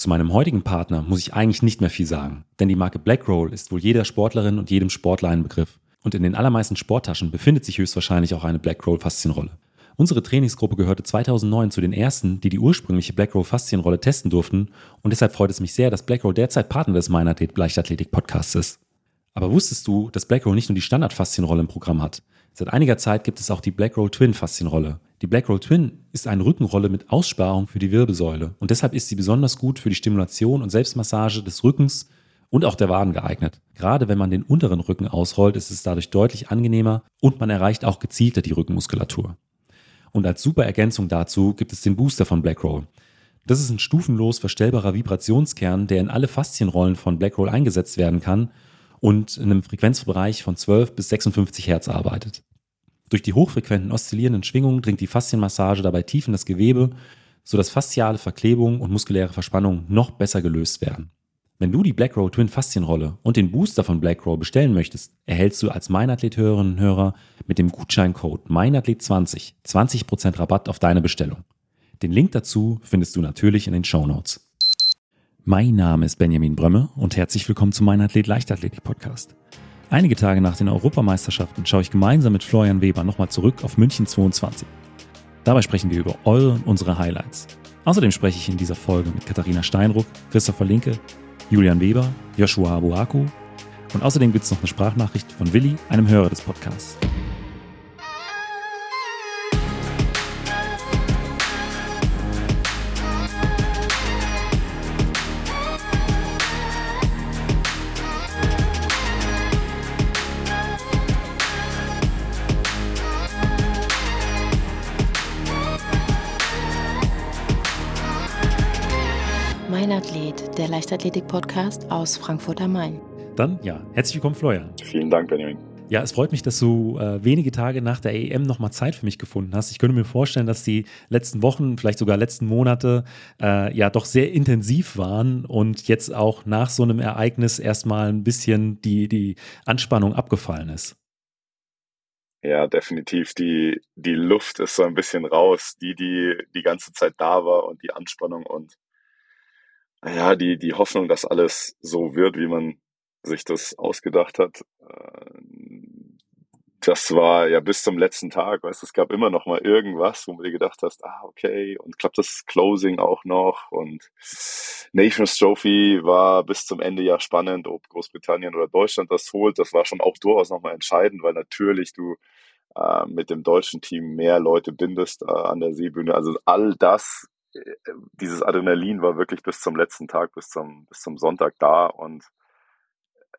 Zu meinem heutigen Partner muss ich eigentlich nicht mehr viel sagen, denn die Marke Blackroll ist wohl jeder Sportlerin und jedem Sportler ein Begriff. Und in den allermeisten Sporttaschen befindet sich höchstwahrscheinlich auch eine Blackroll Faszienrolle. Unsere Trainingsgruppe gehörte 2009 zu den ersten, die die ursprüngliche Blackroll Faszienrolle testen durften und deshalb freut es mich sehr, dass Blackroll derzeit Partner des Meinathlet Leichtathletik Podcasts ist. Aber wusstest du, dass Blackroll nicht nur die Standard-Faszienrolle im Programm hat? Seit einiger Zeit gibt es auch die Blackroll Twin Faszienrolle. Die Blackroll Twin ist eine Rückenrolle mit Aussparung für die Wirbelsäule und deshalb ist sie besonders gut für die Stimulation und Selbstmassage des Rückens und auch der Waden geeignet. Gerade wenn man den unteren Rücken ausrollt, ist es dadurch deutlich angenehmer und man erreicht auch gezielter die Rückenmuskulatur. Und als super Ergänzung dazu gibt es den Booster von Blackroll. Das ist ein stufenlos verstellbarer Vibrationskern, der in alle Faszienrollen von Blackroll eingesetzt werden kann und in einem Frequenzbereich von 12 bis 56 Hertz arbeitet. Durch die hochfrequenten oszillierenden Schwingungen dringt die Faszienmassage dabei tief in das Gewebe, sodass fasziale Verklebung und muskuläre Verspannung noch besser gelöst werden. Wenn du die Blackroll Twin Faszienrolle und den Booster von Blackroll bestellen möchtest, erhältst du als Meinathlet-Hörerinnen und Hörer mit dem Gutscheincode Meinathlet20 20% Rabatt auf deine Bestellung. Den Link dazu findest du natürlich in den Show Notes. Mein Name ist Benjamin Brömme und herzlich willkommen zum Meinathlet Leichtathletik Podcast. Einige Tage nach den Europameisterschaften schaue ich gemeinsam mit Florian Weber nochmal zurück auf München 22. Dabei sprechen wir über eure und unsere Highlights. Außerdem spreche ich in dieser Folge mit Katharina Steinruck, Christopher Linke, Julian Weber, Joshua Abuaku und außerdem gibt es noch eine Sprachnachricht von Willi, einem Hörer des Podcasts. Leichtathletik-Podcast aus Frankfurt am Main. Dann ja, herzlich willkommen, Florian. Vielen Dank, Benjamin. Ja, es freut mich, dass du äh, wenige Tage nach der EM nochmal Zeit für mich gefunden hast. Ich könnte mir vorstellen, dass die letzten Wochen, vielleicht sogar letzten Monate, äh, ja doch sehr intensiv waren und jetzt auch nach so einem Ereignis erstmal ein bisschen die, die Anspannung abgefallen ist. Ja, definitiv. Die, die Luft ist so ein bisschen raus, die, die die ganze Zeit da war und die Anspannung und ja, die, die Hoffnung, dass alles so wird, wie man sich das ausgedacht hat, äh, das war ja bis zum letzten Tag, weißt es gab immer noch mal irgendwas, wo du dir gedacht hast, ah, okay, und klappt das Closing auch noch? Und Nations Trophy war bis zum Ende ja spannend, ob Großbritannien oder Deutschland das holt, das war schon auch durchaus nochmal entscheidend, weil natürlich du äh, mit dem deutschen Team mehr Leute bindest äh, an der Seebühne, also all das dieses Adrenalin war wirklich bis zum letzten Tag, bis zum, bis zum Sonntag da und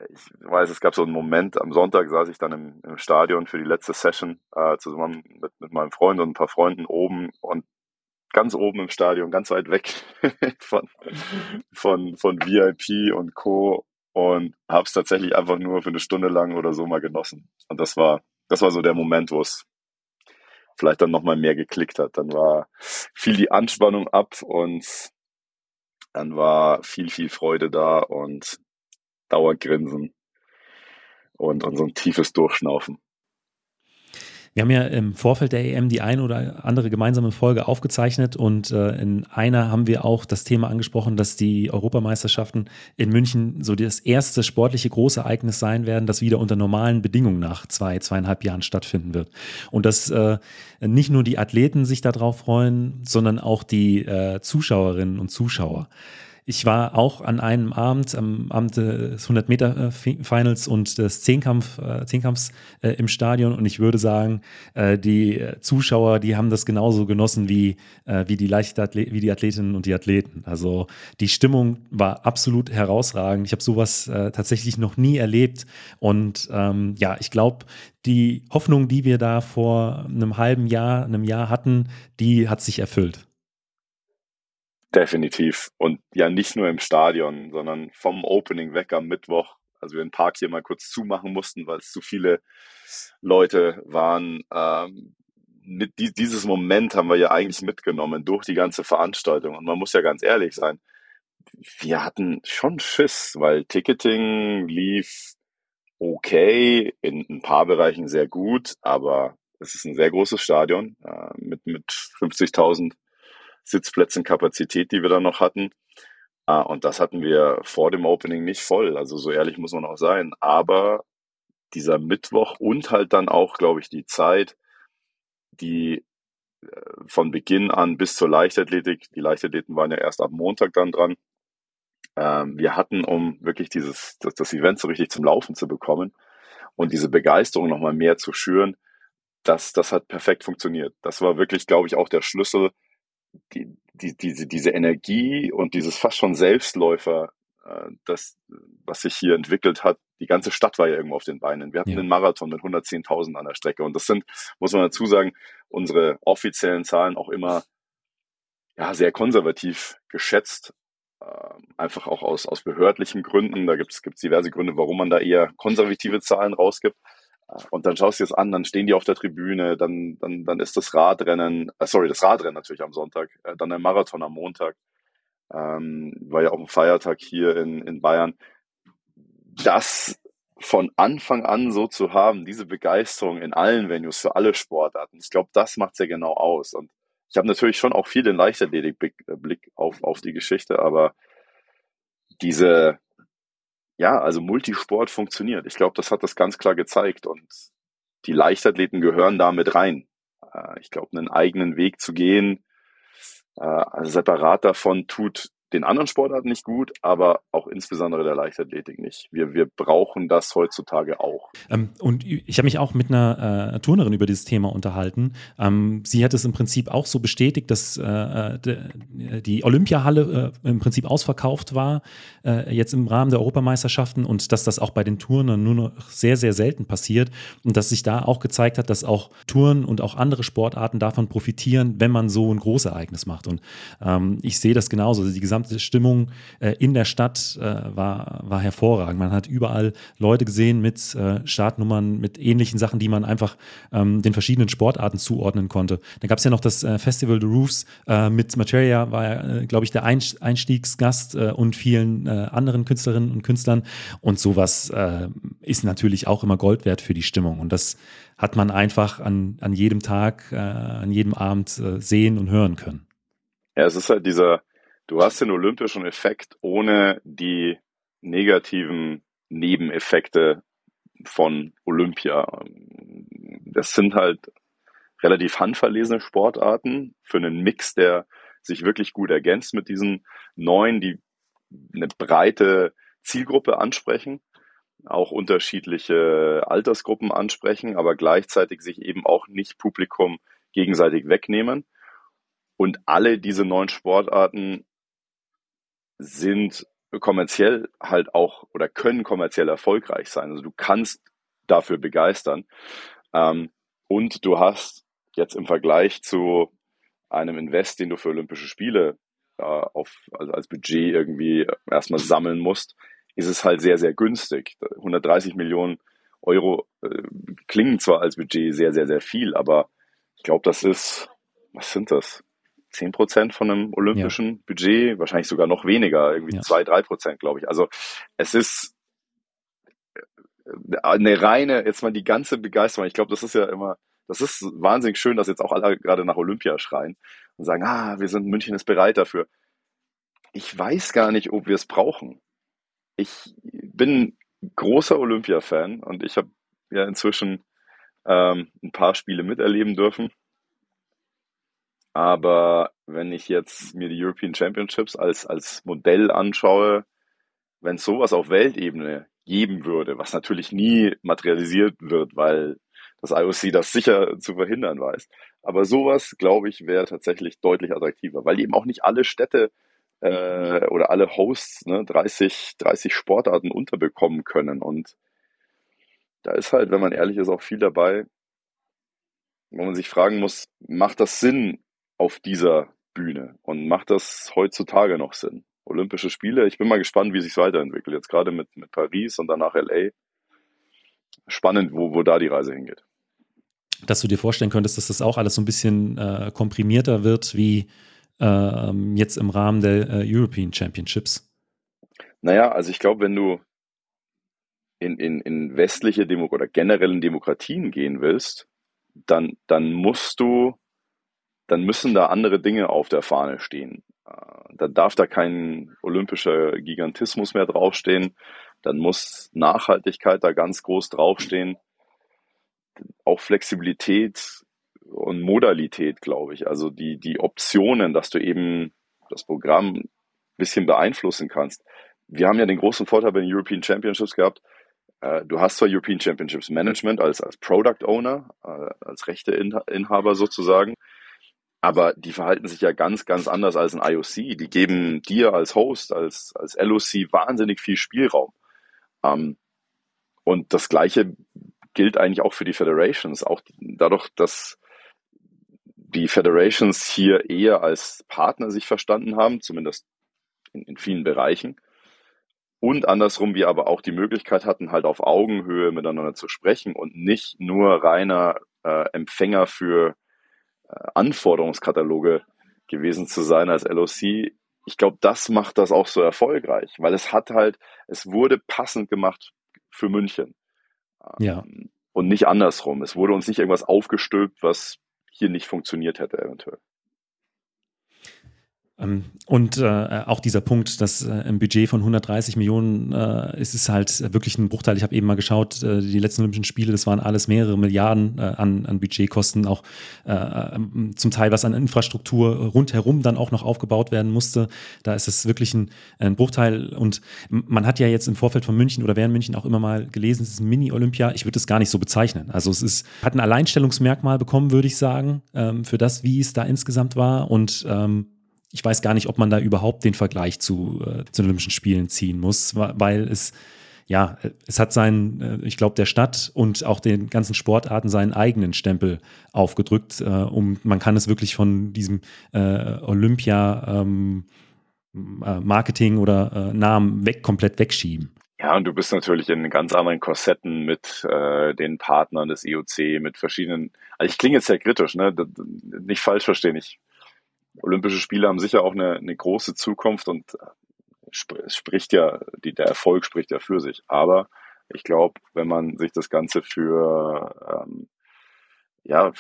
ich weiß, es gab so einen Moment, am Sonntag saß ich dann im, im Stadion für die letzte Session äh, zusammen mit, mit meinem Freund und ein paar Freunden oben und ganz oben im Stadion, ganz weit weg von, von, von VIP und Co. und habe es tatsächlich einfach nur für eine Stunde lang oder so mal genossen. Und das war, das war so der Moment, wo es vielleicht dann nochmal mehr geklickt hat. Dann war viel die Anspannung ab und dann war viel, viel Freude da und Dauergrinsen und, und so ein tiefes Durchschnaufen. Wir haben ja im Vorfeld der EM die eine oder andere gemeinsame Folge aufgezeichnet und äh, in einer haben wir auch das Thema angesprochen, dass die Europameisterschaften in München so das erste sportliche Großereignis sein werden, das wieder unter normalen Bedingungen nach zwei, zweieinhalb Jahren stattfinden wird. Und dass äh, nicht nur die Athleten sich darauf freuen, sondern auch die äh, Zuschauerinnen und Zuschauer. Ich war auch an einem Abend, am Abend des 100-Meter-Finals und des Zehnkampf, äh, Zehnkampfs äh, im Stadion und ich würde sagen, äh, die Zuschauer, die haben das genauso genossen wie, wie, die Leichtathlet wie die Athletinnen und die Athleten. Also die Stimmung war absolut herausragend. Ich habe sowas tatsächlich noch nie erlebt und ähm, ja, ich glaube, die Hoffnung, die wir da vor einem halben Jahr, einem Jahr hatten, die hat sich erfüllt. Definitiv. Und ja, nicht nur im Stadion, sondern vom Opening weg am Mittwoch, als wir den Park hier mal kurz zumachen mussten, weil es zu viele Leute waren. Ähm, mit die, dieses Moment haben wir ja eigentlich mitgenommen durch die ganze Veranstaltung. Und man muss ja ganz ehrlich sein, wir hatten schon Schiss, weil Ticketing lief okay, in ein paar Bereichen sehr gut, aber es ist ein sehr großes Stadion äh, mit, mit 50.000 Sitzplätzen Kapazität, die wir da noch hatten. Ah, und das hatten wir vor dem Opening nicht voll. Also so ehrlich muss man auch sein. Aber dieser Mittwoch und halt dann auch, glaube ich, die Zeit, die äh, von Beginn an bis zur Leichtathletik, die Leichtathleten waren ja erst ab Montag dann dran. Ähm, wir hatten, um wirklich dieses, das, das Event so richtig zum Laufen zu bekommen und diese Begeisterung nochmal mehr zu schüren, das, das hat perfekt funktioniert. Das war wirklich, glaube ich, auch der Schlüssel, die, die, diese, diese Energie und dieses fast schon Selbstläufer, äh, das, was sich hier entwickelt hat, die ganze Stadt war ja irgendwo auf den Beinen. Wir hatten ja. einen Marathon mit 110.000 an der Strecke und das sind, muss man dazu sagen, unsere offiziellen Zahlen auch immer ja, sehr konservativ geschätzt, äh, einfach auch aus, aus behördlichen Gründen. Da gibt es diverse Gründe, warum man da eher konservative Zahlen rausgibt. Und dann schaust du es an, dann stehen die auf der Tribüne, dann, dann, dann ist das Radrennen, äh, sorry, das Radrennen natürlich am Sonntag, äh, dann der Marathon am Montag, ähm, war ja auch ein Feiertag hier in, in Bayern. Das von Anfang an so zu haben, diese Begeisterung in allen Venues für alle Sportarten, ich glaube, das macht es ja genau aus. Und ich habe natürlich schon auch viel den Leichtathletik-Blick äh, auf, auf die Geschichte, aber diese, ja, also Multisport funktioniert. Ich glaube, das hat das ganz klar gezeigt und die Leichtathleten gehören da mit rein. Äh, ich glaube, einen eigenen Weg zu gehen, äh, separat davon tut den anderen Sportarten nicht gut, aber auch insbesondere der Leichtathletik nicht. Wir, wir brauchen das heutzutage auch. Ähm, und ich habe mich auch mit einer äh, Turnerin über dieses Thema unterhalten. Ähm, sie hat es im Prinzip auch so bestätigt, dass äh, äh die Olympiahalle äh, im Prinzip ausverkauft war, äh, jetzt im Rahmen der Europameisterschaften und dass das auch bei den Turnern nur noch sehr, sehr selten passiert und dass sich da auch gezeigt hat, dass auch Touren und auch andere Sportarten davon profitieren, wenn man so ein Großereignis macht. Und ähm, ich sehe das genauso. Also die gesamte gesamte Stimmung äh, in der Stadt äh, war, war hervorragend. Man hat überall Leute gesehen mit äh, Startnummern, mit ähnlichen Sachen, die man einfach ähm, den verschiedenen Sportarten zuordnen konnte. Dann gab es ja noch das äh, Festival the Roofs äh, mit Materia, war ja, äh, glaube ich, der Einstiegsgast und vielen anderen Künstlerinnen und Künstlern. Und sowas ist natürlich auch immer Gold wert für die Stimmung. Und das hat man einfach an, an jedem Tag, an jedem Abend sehen und hören können. Ja, es ist halt dieser, du hast den olympischen Effekt ohne die negativen Nebeneffekte von Olympia. Das sind halt relativ handverlesene Sportarten für einen Mix, der sich wirklich gut ergänzt mit diesen neuen, die eine breite Zielgruppe ansprechen, auch unterschiedliche Altersgruppen ansprechen, aber gleichzeitig sich eben auch nicht Publikum gegenseitig wegnehmen. Und alle diese neuen Sportarten sind kommerziell halt auch oder können kommerziell erfolgreich sein. Also du kannst dafür begeistern. Ähm, und du hast jetzt im Vergleich zu einem Invest, den du für Olympische Spiele äh, auf, also als Budget irgendwie erstmal sammeln musst, ist es halt sehr, sehr günstig. 130 Millionen Euro äh, klingen zwar als Budget sehr, sehr, sehr viel, aber ich glaube, das ist, was sind das? 10 Prozent von einem olympischen ja. Budget, wahrscheinlich sogar noch weniger, irgendwie ja. 2, 3 Prozent, glaube ich. Also es ist äh, eine reine, jetzt mal die ganze Begeisterung. Ich glaube, das ist ja immer, das ist wahnsinnig schön, dass jetzt auch alle gerade nach Olympia schreien und sagen, ah, wir sind, München ist bereit dafür. Ich weiß gar nicht, ob wir es brauchen. Ich bin großer Olympia-Fan und ich habe ja inzwischen ähm, ein paar Spiele miterleben dürfen. Aber wenn ich jetzt mir die European Championships als, als Modell anschaue, wenn es sowas auf Weltebene geben würde, was natürlich nie materialisiert wird, weil das IOC das sicher zu verhindern weiß. Aber sowas, glaube ich, wäre tatsächlich deutlich attraktiver, weil eben auch nicht alle Städte äh, oder alle Hosts ne, 30, 30 Sportarten unterbekommen können. Und da ist halt, wenn man ehrlich ist, auch viel dabei, wo man sich fragen muss, macht das Sinn, auf dieser Bühne und macht das heutzutage noch Sinn? Olympische Spiele, ich bin mal gespannt, wie sich weiterentwickelt. Jetzt gerade mit, mit Paris und danach LA. Spannend, wo, wo da die Reise hingeht. Dass du dir vorstellen könntest, dass das auch alles so ein bisschen äh, komprimierter wird, wie äh, jetzt im Rahmen der äh, European Championships? Naja, also ich glaube, wenn du in, in, in westliche Demo oder generellen Demokratien gehen willst, dann, dann musst du dann müssen da andere Dinge auf der Fahne stehen. Äh, da darf da kein olympischer Gigantismus mehr draufstehen. Dann muss Nachhaltigkeit da ganz groß draufstehen. Auch Flexibilität und Modalität, glaube ich. Also die, die Optionen, dass du eben das Programm ein bisschen beeinflussen kannst. Wir haben ja den großen Vorteil bei den European Championships gehabt. Äh, du hast zwar European Championships Management als, als Product Owner, äh, als Rechteinhaber sozusagen, aber die verhalten sich ja ganz, ganz anders als ein IOC. Die geben dir als Host, als, als LOC wahnsinnig viel Spielraum. Ähm, und das Gleiche gilt eigentlich auch für die Federations. Auch dadurch, dass die Federations hier eher als Partner sich verstanden haben, zumindest in, in vielen Bereichen. Und andersrum, wir aber auch die Möglichkeit hatten, halt auf Augenhöhe miteinander zu sprechen und nicht nur reiner äh, Empfänger für Anforderungskataloge gewesen zu sein als LOC. Ich glaube, das macht das auch so erfolgreich, weil es hat halt, es wurde passend gemacht für München. Ja. Ähm, und nicht andersrum. Es wurde uns nicht irgendwas aufgestülpt, was hier nicht funktioniert hätte eventuell. Ähm, und äh, auch dieser Punkt, dass äh, im Budget von 130 Millionen äh, ist es halt wirklich ein Bruchteil. Ich habe eben mal geschaut, äh, die letzten Olympischen Spiele, das waren alles mehrere Milliarden äh, an, an Budgetkosten, auch äh, ähm, zum Teil was an Infrastruktur rundherum dann auch noch aufgebaut werden musste. Da ist es wirklich ein, ein Bruchteil. Und man hat ja jetzt im Vorfeld von München oder während München auch immer mal gelesen, es ist ein Mini-Olympia. Ich würde es gar nicht so bezeichnen. Also es ist, hat ein Alleinstellungsmerkmal bekommen, würde ich sagen, ähm, für das, wie es da insgesamt war. Und ähm, ich weiß gar nicht, ob man da überhaupt den Vergleich zu, äh, zu den Olympischen Spielen ziehen muss, weil es ja, es hat seinen, äh, ich glaube, der Stadt und auch den ganzen Sportarten seinen eigenen Stempel aufgedrückt. Äh, um, man kann es wirklich von diesem äh, Olympia ähm, äh, Marketing oder äh, Namen weg, komplett wegschieben. Ja, und du bist natürlich in ganz anderen Korsetten mit äh, den Partnern des IOC, mit verschiedenen. Also ich klinge jetzt sehr kritisch, ne? Nicht falsch verstehen. Ich Olympische Spiele haben sicher auch eine, eine große Zukunft und es spricht ja, die, der Erfolg spricht ja für sich. Aber ich glaube, wenn man sich das Ganze für ähm, ja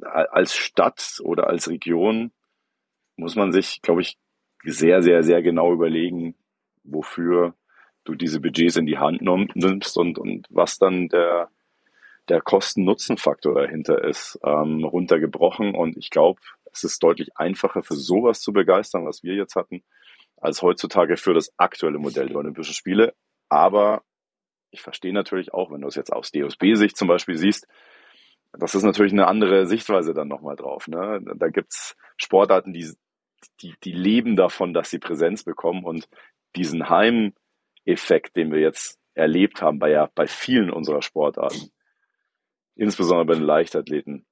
als Stadt oder als Region muss man sich, glaube ich, sehr, sehr, sehr genau überlegen, wofür du diese Budgets in die Hand nimmst und, und was dann der, der Kosten-Nutzen-Faktor dahinter ist, ähm, runtergebrochen. Und ich glaube, es ist deutlich einfacher für sowas zu begeistern, was wir jetzt hatten, als heutzutage für das aktuelle Modell der Olympischen Spiele. Aber ich verstehe natürlich auch, wenn du es jetzt aus DOSB-Sicht zum Beispiel siehst, das ist natürlich eine andere Sichtweise dann nochmal drauf. Ne? Da gibt's Sportarten, die, die, die leben davon, dass sie Präsenz bekommen und diesen Heimeffekt, den wir jetzt erlebt haben bei, ja, bei vielen unserer Sportarten, insbesondere bei den Leichtathleten,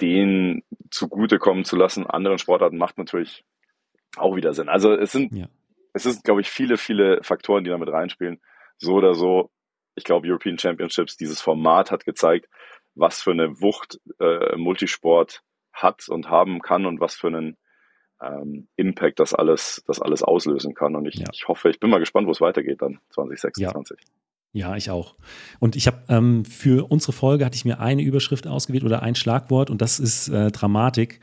den zugutekommen zu lassen, anderen Sportarten macht natürlich auch wieder Sinn. Also es sind, ja. es sind, glaube ich, viele, viele Faktoren, die da mit reinspielen. So oder so, ich glaube, European Championships, dieses Format hat gezeigt, was für eine Wucht äh, Multisport hat und haben kann und was für einen ähm, Impact das alles, das alles auslösen kann. Und ich, ja. ich hoffe, ich bin mal gespannt, wo es weitergeht dann 2026. Ja. Ja, ich auch. Und ich habe ähm, für unsere Folge hatte ich mir eine Überschrift ausgewählt oder ein Schlagwort und das ist äh, Dramatik.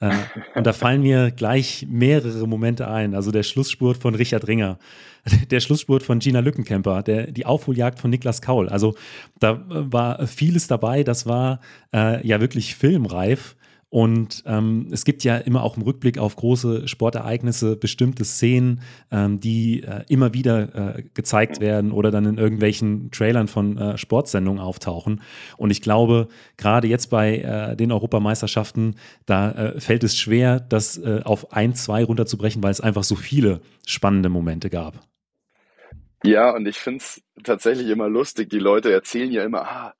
Äh, und da fallen mir gleich mehrere Momente ein. Also der Schlussspurt von Richard Ringer, der Schlussspurt von Gina Lückenkämper, der, die Aufholjagd von Niklas Kaul. Also da äh, war vieles dabei, das war äh, ja wirklich filmreif. Und ähm, es gibt ja immer auch im Rückblick auf große Sportereignisse bestimmte Szenen, ähm, die äh, immer wieder äh, gezeigt werden oder dann in irgendwelchen Trailern von äh, Sportsendungen auftauchen. Und ich glaube, gerade jetzt bei äh, den Europameisterschaften, da äh, fällt es schwer, das äh, auf ein, zwei runterzubrechen, weil es einfach so viele spannende Momente gab. Ja, und ich finde es tatsächlich immer lustig. Die Leute erzählen ja immer, ah,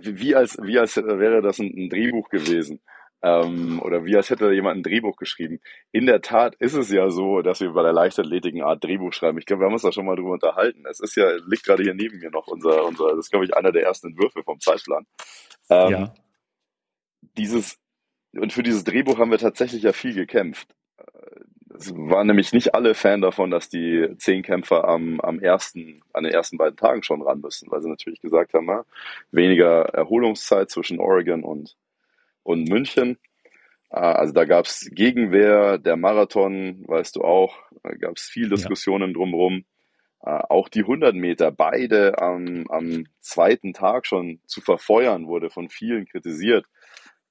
wie, als, wie als wäre das ein, ein Drehbuch gewesen ähm, oder wie als hätte jemand ein Drehbuch geschrieben. In der Tat ist es ja so, dass wir bei der Leichtathletik eine Art Drehbuch schreiben. Ich glaube, wir haben uns da schon mal drüber unterhalten. Es ist ja, liegt gerade hier neben mir noch unser, unser, das ist glaube ich einer der ersten Entwürfe vom Zeitplan. Ähm, ja. Dieses, und für dieses Drehbuch haben wir tatsächlich ja viel gekämpft. Es waren nämlich nicht alle Fan davon, dass die zehn Kämpfer am, am ersten, an den ersten beiden Tagen schon ran müssen, weil sie natürlich gesagt haben, weniger Erholungszeit zwischen Oregon und, und München. also da gab es Gegenwehr, der Marathon, weißt du auch, da gab es viel Diskussionen ja. drumherum. Auch die 100 Meter, beide am, am zweiten Tag schon zu verfeuern, wurde von vielen kritisiert.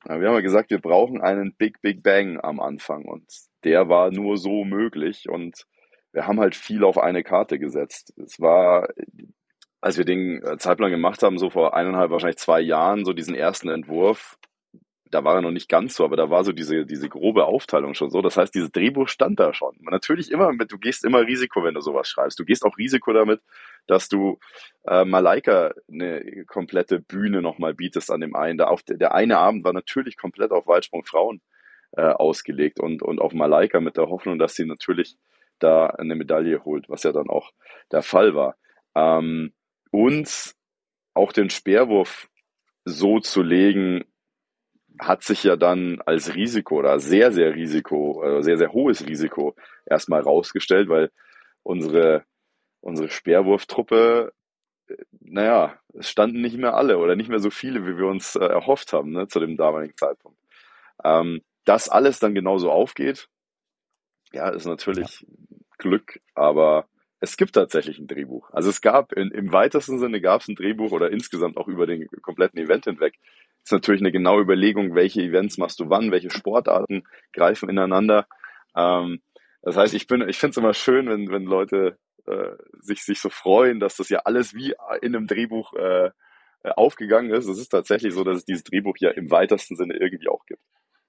Wir haben ja gesagt, wir brauchen einen Big Big Bang am Anfang und der war nur so möglich und wir haben halt viel auf eine Karte gesetzt. Es war, als wir den Zeitplan gemacht haben, so vor eineinhalb, wahrscheinlich zwei Jahren, so diesen ersten Entwurf, da war er noch nicht ganz so, aber da war so diese, diese grobe Aufteilung schon so. Das heißt, dieses Drehbuch stand da schon. Natürlich immer mit, du gehst immer Risiko, wenn du sowas schreibst. Du gehst auch Risiko damit, dass du äh, Malaika eine komplette Bühne nochmal bietest an dem einen. Da auf der, eine Abend war natürlich komplett auf Weitsprung Frauen äh, ausgelegt und, und auf Malaika mit der Hoffnung, dass sie natürlich da eine Medaille holt, was ja dann auch der Fall war. Ähm, und auch den Speerwurf so zu legen, hat sich ja dann als Risiko oder sehr, sehr Risiko, äh, sehr, sehr hohes Risiko erstmal rausgestellt, weil unsere, unsere Speerwurftruppe, äh, naja, es standen nicht mehr alle oder nicht mehr so viele, wie wir uns äh, erhofft haben ne, zu dem damaligen Zeitpunkt. Ähm, dass alles dann genauso aufgeht, ja, ist natürlich ja. Glück, aber es gibt tatsächlich ein Drehbuch. Also es gab in, im weitesten Sinne gab es ein Drehbuch oder insgesamt auch über den kompletten Event hinweg ist natürlich eine genaue Überlegung, welche Events machst du wann, welche Sportarten greifen ineinander. Ähm, das heißt, ich bin, ich finde es immer schön, wenn, wenn Leute äh, sich, sich so freuen, dass das ja alles wie in einem Drehbuch äh, aufgegangen ist. Es ist tatsächlich so, dass es dieses Drehbuch ja im weitesten Sinne irgendwie auch gibt.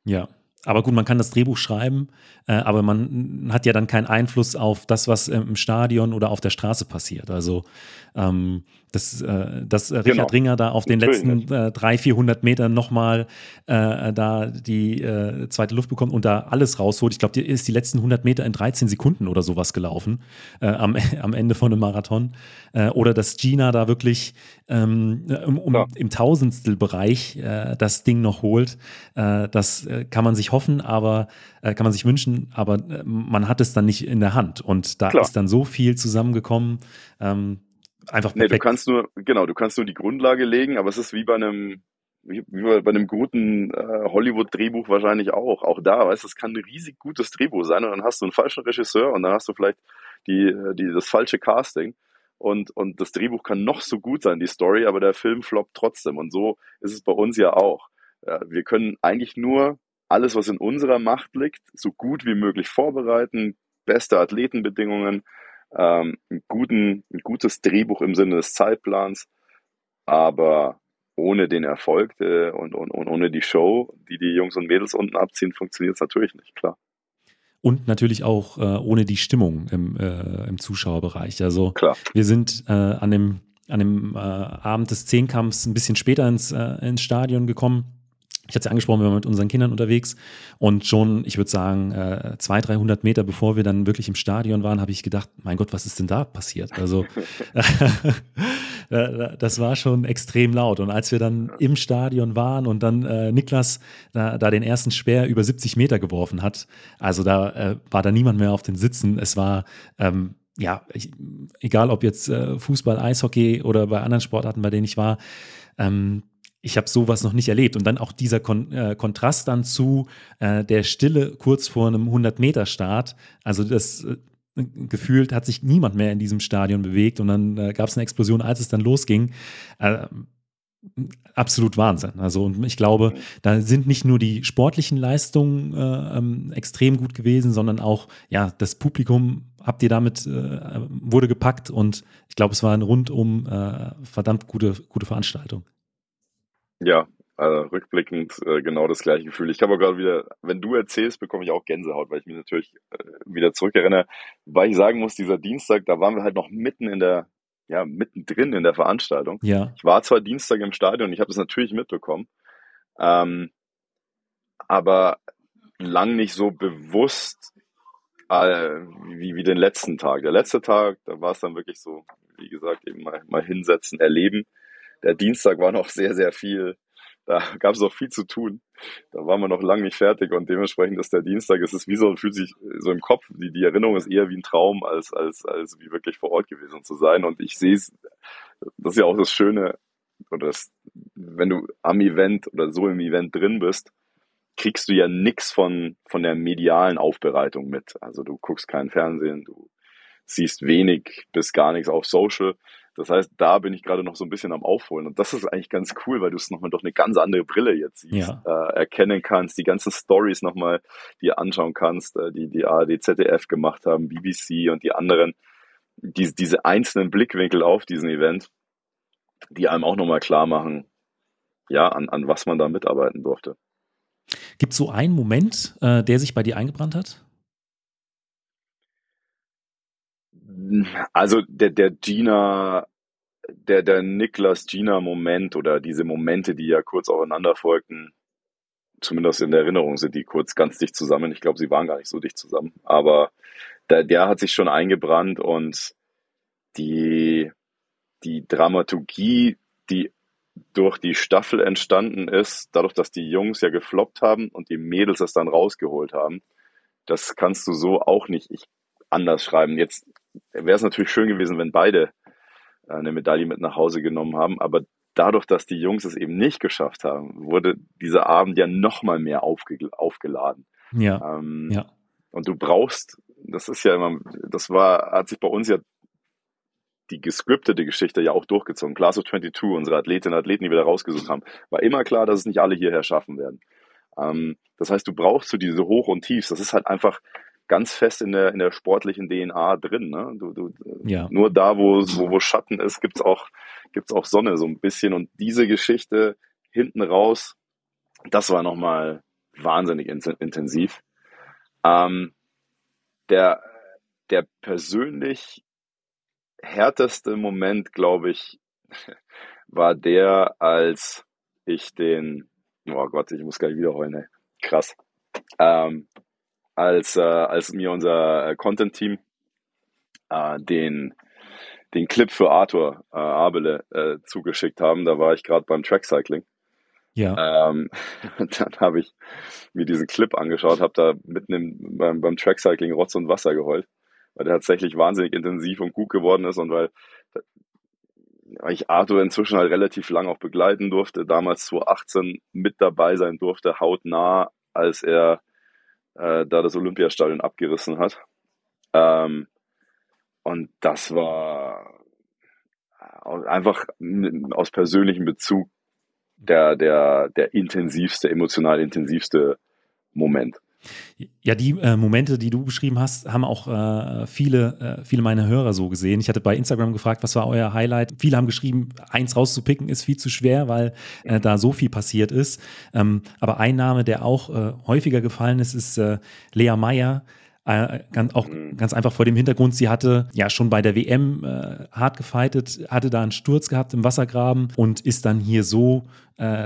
Ja, aber gut, man kann das Drehbuch schreiben, äh, aber man hat ja dann keinen Einfluss auf das, was im Stadion oder auf der Straße passiert. Also ähm, dass, äh, dass Richard genau. Ringer da auf den letzten äh, 300, 400 Metern nochmal äh, da die äh, zweite Luft bekommt und da alles rausholt. Ich glaube, die ist die letzten 100 Meter in 13 Sekunden oder sowas gelaufen äh, am, am Ende von einem Marathon. Äh, oder dass Gina da wirklich ähm, um, um, ja. im Tausendstelbereich äh, das Ding noch holt. Äh, das äh, kann man sich hoffen, aber äh, kann man sich wünschen, aber äh, man hat es dann nicht in der Hand. Und da Klar. ist dann so viel zusammengekommen. Ähm, einfach perfekt. Nee, du kannst nur, genau, du kannst nur die Grundlage legen, aber es ist wie bei einem, wie, bei einem guten äh, Hollywood-Drehbuch wahrscheinlich auch. Auch da, weißt du, es kann ein riesig gutes Drehbuch sein und dann hast du einen falschen Regisseur und dann hast du vielleicht die, äh, die, das falsche Casting. Und, und das Drehbuch kann noch so gut sein, die Story, aber der Film floppt trotzdem. Und so ist es bei uns ja auch. Ja, wir können eigentlich nur alles, was in unserer Macht liegt, so gut wie möglich vorbereiten, beste Athletenbedingungen, ähm, einen guten, ein gutes Drehbuch im Sinne des Zeitplans, aber ohne den Erfolg äh, und, und, und ohne die Show, die die Jungs und Mädels unten abziehen, funktioniert es natürlich nicht, klar. Und natürlich auch äh, ohne die Stimmung im, äh, im Zuschauerbereich. Also klar. wir sind äh, an dem, an dem äh, Abend des Zehnkampfs ein bisschen später ins, äh, ins Stadion gekommen ich hatte es angesprochen, wir waren mit unseren Kindern unterwegs und schon, ich würde sagen, äh, 200, 300 Meter bevor wir dann wirklich im Stadion waren, habe ich gedacht, mein Gott, was ist denn da passiert? Also das war schon extrem laut. Und als wir dann im Stadion waren und dann äh, Niklas da, da, den ersten Speer über 70 Meter geworfen hat, also da äh, war da niemand mehr auf den Sitzen. Es war ähm, ja, ich, egal ob jetzt äh, Fußball, Eishockey oder bei anderen Sportarten, bei denen ich war, ähm, ich habe sowas noch nicht erlebt. Und dann auch dieser Kon äh, Kontrast dann zu äh, der Stille kurz vor einem 100-Meter-Start. Also das äh, gefühlt hat sich niemand mehr in diesem Stadion bewegt und dann äh, gab es eine Explosion, als es dann losging. Äh, absolut Wahnsinn. Also und ich glaube, da sind nicht nur die sportlichen Leistungen äh, ähm, extrem gut gewesen, sondern auch ja das Publikum habt ihr damit wurde gepackt und ich glaube, es war eine rundum verdammt gute gute Veranstaltung. Ja, also rückblickend äh, genau das gleiche Gefühl. Ich habe gerade wieder, wenn du erzählst, bekomme ich auch Gänsehaut, weil ich mich natürlich äh, wieder zurückerinnere. Weil ich sagen muss, dieser Dienstag, da waren wir halt noch mitten in der, ja, mittendrin in der Veranstaltung. Ja. Ich war zwar Dienstag im Stadion, ich habe das natürlich mitbekommen, ähm, aber lang nicht so bewusst äh, wie, wie den letzten Tag. Der letzte Tag, da war es dann wirklich so, wie gesagt, eben mal, mal hinsetzen, erleben der Dienstag war noch sehr, sehr viel. Da gab es noch viel zu tun. Da waren wir noch lange nicht fertig und dementsprechend ist der Dienstag, es ist wie so, fühlt sich so im Kopf, die, die Erinnerung ist eher wie ein Traum, als, als, als wie wirklich vor Ort gewesen zu sein. Und ich sehe es, das ist ja auch das Schöne, oder das, wenn du am Event oder so im Event drin bist, kriegst du ja nix von, von der medialen Aufbereitung mit. Also du guckst kein Fernsehen, du siehst wenig bis gar nichts auf Social. Das heißt, da bin ich gerade noch so ein bisschen am Aufholen. Und das ist eigentlich ganz cool, weil du es nochmal durch eine ganz andere Brille jetzt siehst, ja. äh, erkennen kannst, die ganzen Stories nochmal dir anschauen kannst, äh, die die ARD, ZDF gemacht haben, BBC und die anderen, die, diese einzelnen Blickwinkel auf diesen Event, die einem auch nochmal klar machen, ja, an, an was man da mitarbeiten durfte. Gibt es so einen Moment, äh, der sich bei dir eingebrannt hat? Also der, der Gina, der, der Niklas Gina-Moment oder diese Momente, die ja kurz aufeinander folgten, zumindest in der Erinnerung sind die kurz ganz dicht zusammen. Ich glaube, sie waren gar nicht so dicht zusammen, aber der, der hat sich schon eingebrannt und die, die Dramaturgie, die durch die Staffel entstanden ist, dadurch, dass die Jungs ja gefloppt haben und die Mädels es dann rausgeholt haben, das kannst du so auch nicht ich, anders schreiben. Jetzt wäre es natürlich schön gewesen, wenn beide eine Medaille mit nach Hause genommen haben, aber dadurch, dass die Jungs es eben nicht geschafft haben, wurde dieser Abend ja noch mal mehr aufge aufgeladen. Ja. Ähm, ja. Und du brauchst, das ist ja immer, das war, hat sich bei uns ja die gescriptete Geschichte ja auch durchgezogen. Class of 22, unsere Athletinnen und Athleten, die wir da rausgesucht haben, war immer klar, dass es nicht alle hierher schaffen werden. Ähm, das heißt, du brauchst so diese Hoch- und Tiefs. Das ist halt einfach ganz fest in der, in der sportlichen DNA drin. Ne? Du, du, ja. Nur da, wo, wo, wo Schatten ist, gibt's auch, gibt's auch Sonne so ein bisschen. Und diese Geschichte hinten raus, das war nochmal wahnsinnig intensiv. Ähm, der, der persönlich härteste Moment, glaube ich, war der, als ich den, oh Gott, ich muss gleich wiederholen, ey. krass, ähm, als, äh, als mir unser Content-Team äh, den, den Clip für Arthur äh, Abele äh, zugeschickt haben, da war ich gerade beim Trackcycling. Ja. Ähm, dann habe ich mir diesen Clip angeschaut, habe da mitten im, beim, beim Trackcycling Rotz und Wasser geheult weil der tatsächlich wahnsinnig intensiv und gut geworden ist und weil, weil ich Arthur inzwischen halt relativ lang auch begleiten durfte, damals 2018 mit dabei sein durfte, hautnah, als er äh, da das Olympiastadion abgerissen hat. Ähm, und das war einfach aus persönlichem Bezug der, der, der intensivste, emotional intensivste Moment. Ja, die äh, Momente, die du beschrieben hast, haben auch äh, viele, äh, viele meiner Hörer so gesehen. Ich hatte bei Instagram gefragt, was war euer Highlight? Viele haben geschrieben, eins rauszupicken ist viel zu schwer, weil äh, da so viel passiert ist. Ähm, aber ein Name, der auch äh, häufiger gefallen ist, ist äh, Lea Meyer. ganz, auch mhm. ganz einfach vor dem Hintergrund, sie hatte ja schon bei der WM hart gefeitet, hatte da einen Sturz gehabt im Wassergraben und ist dann hier so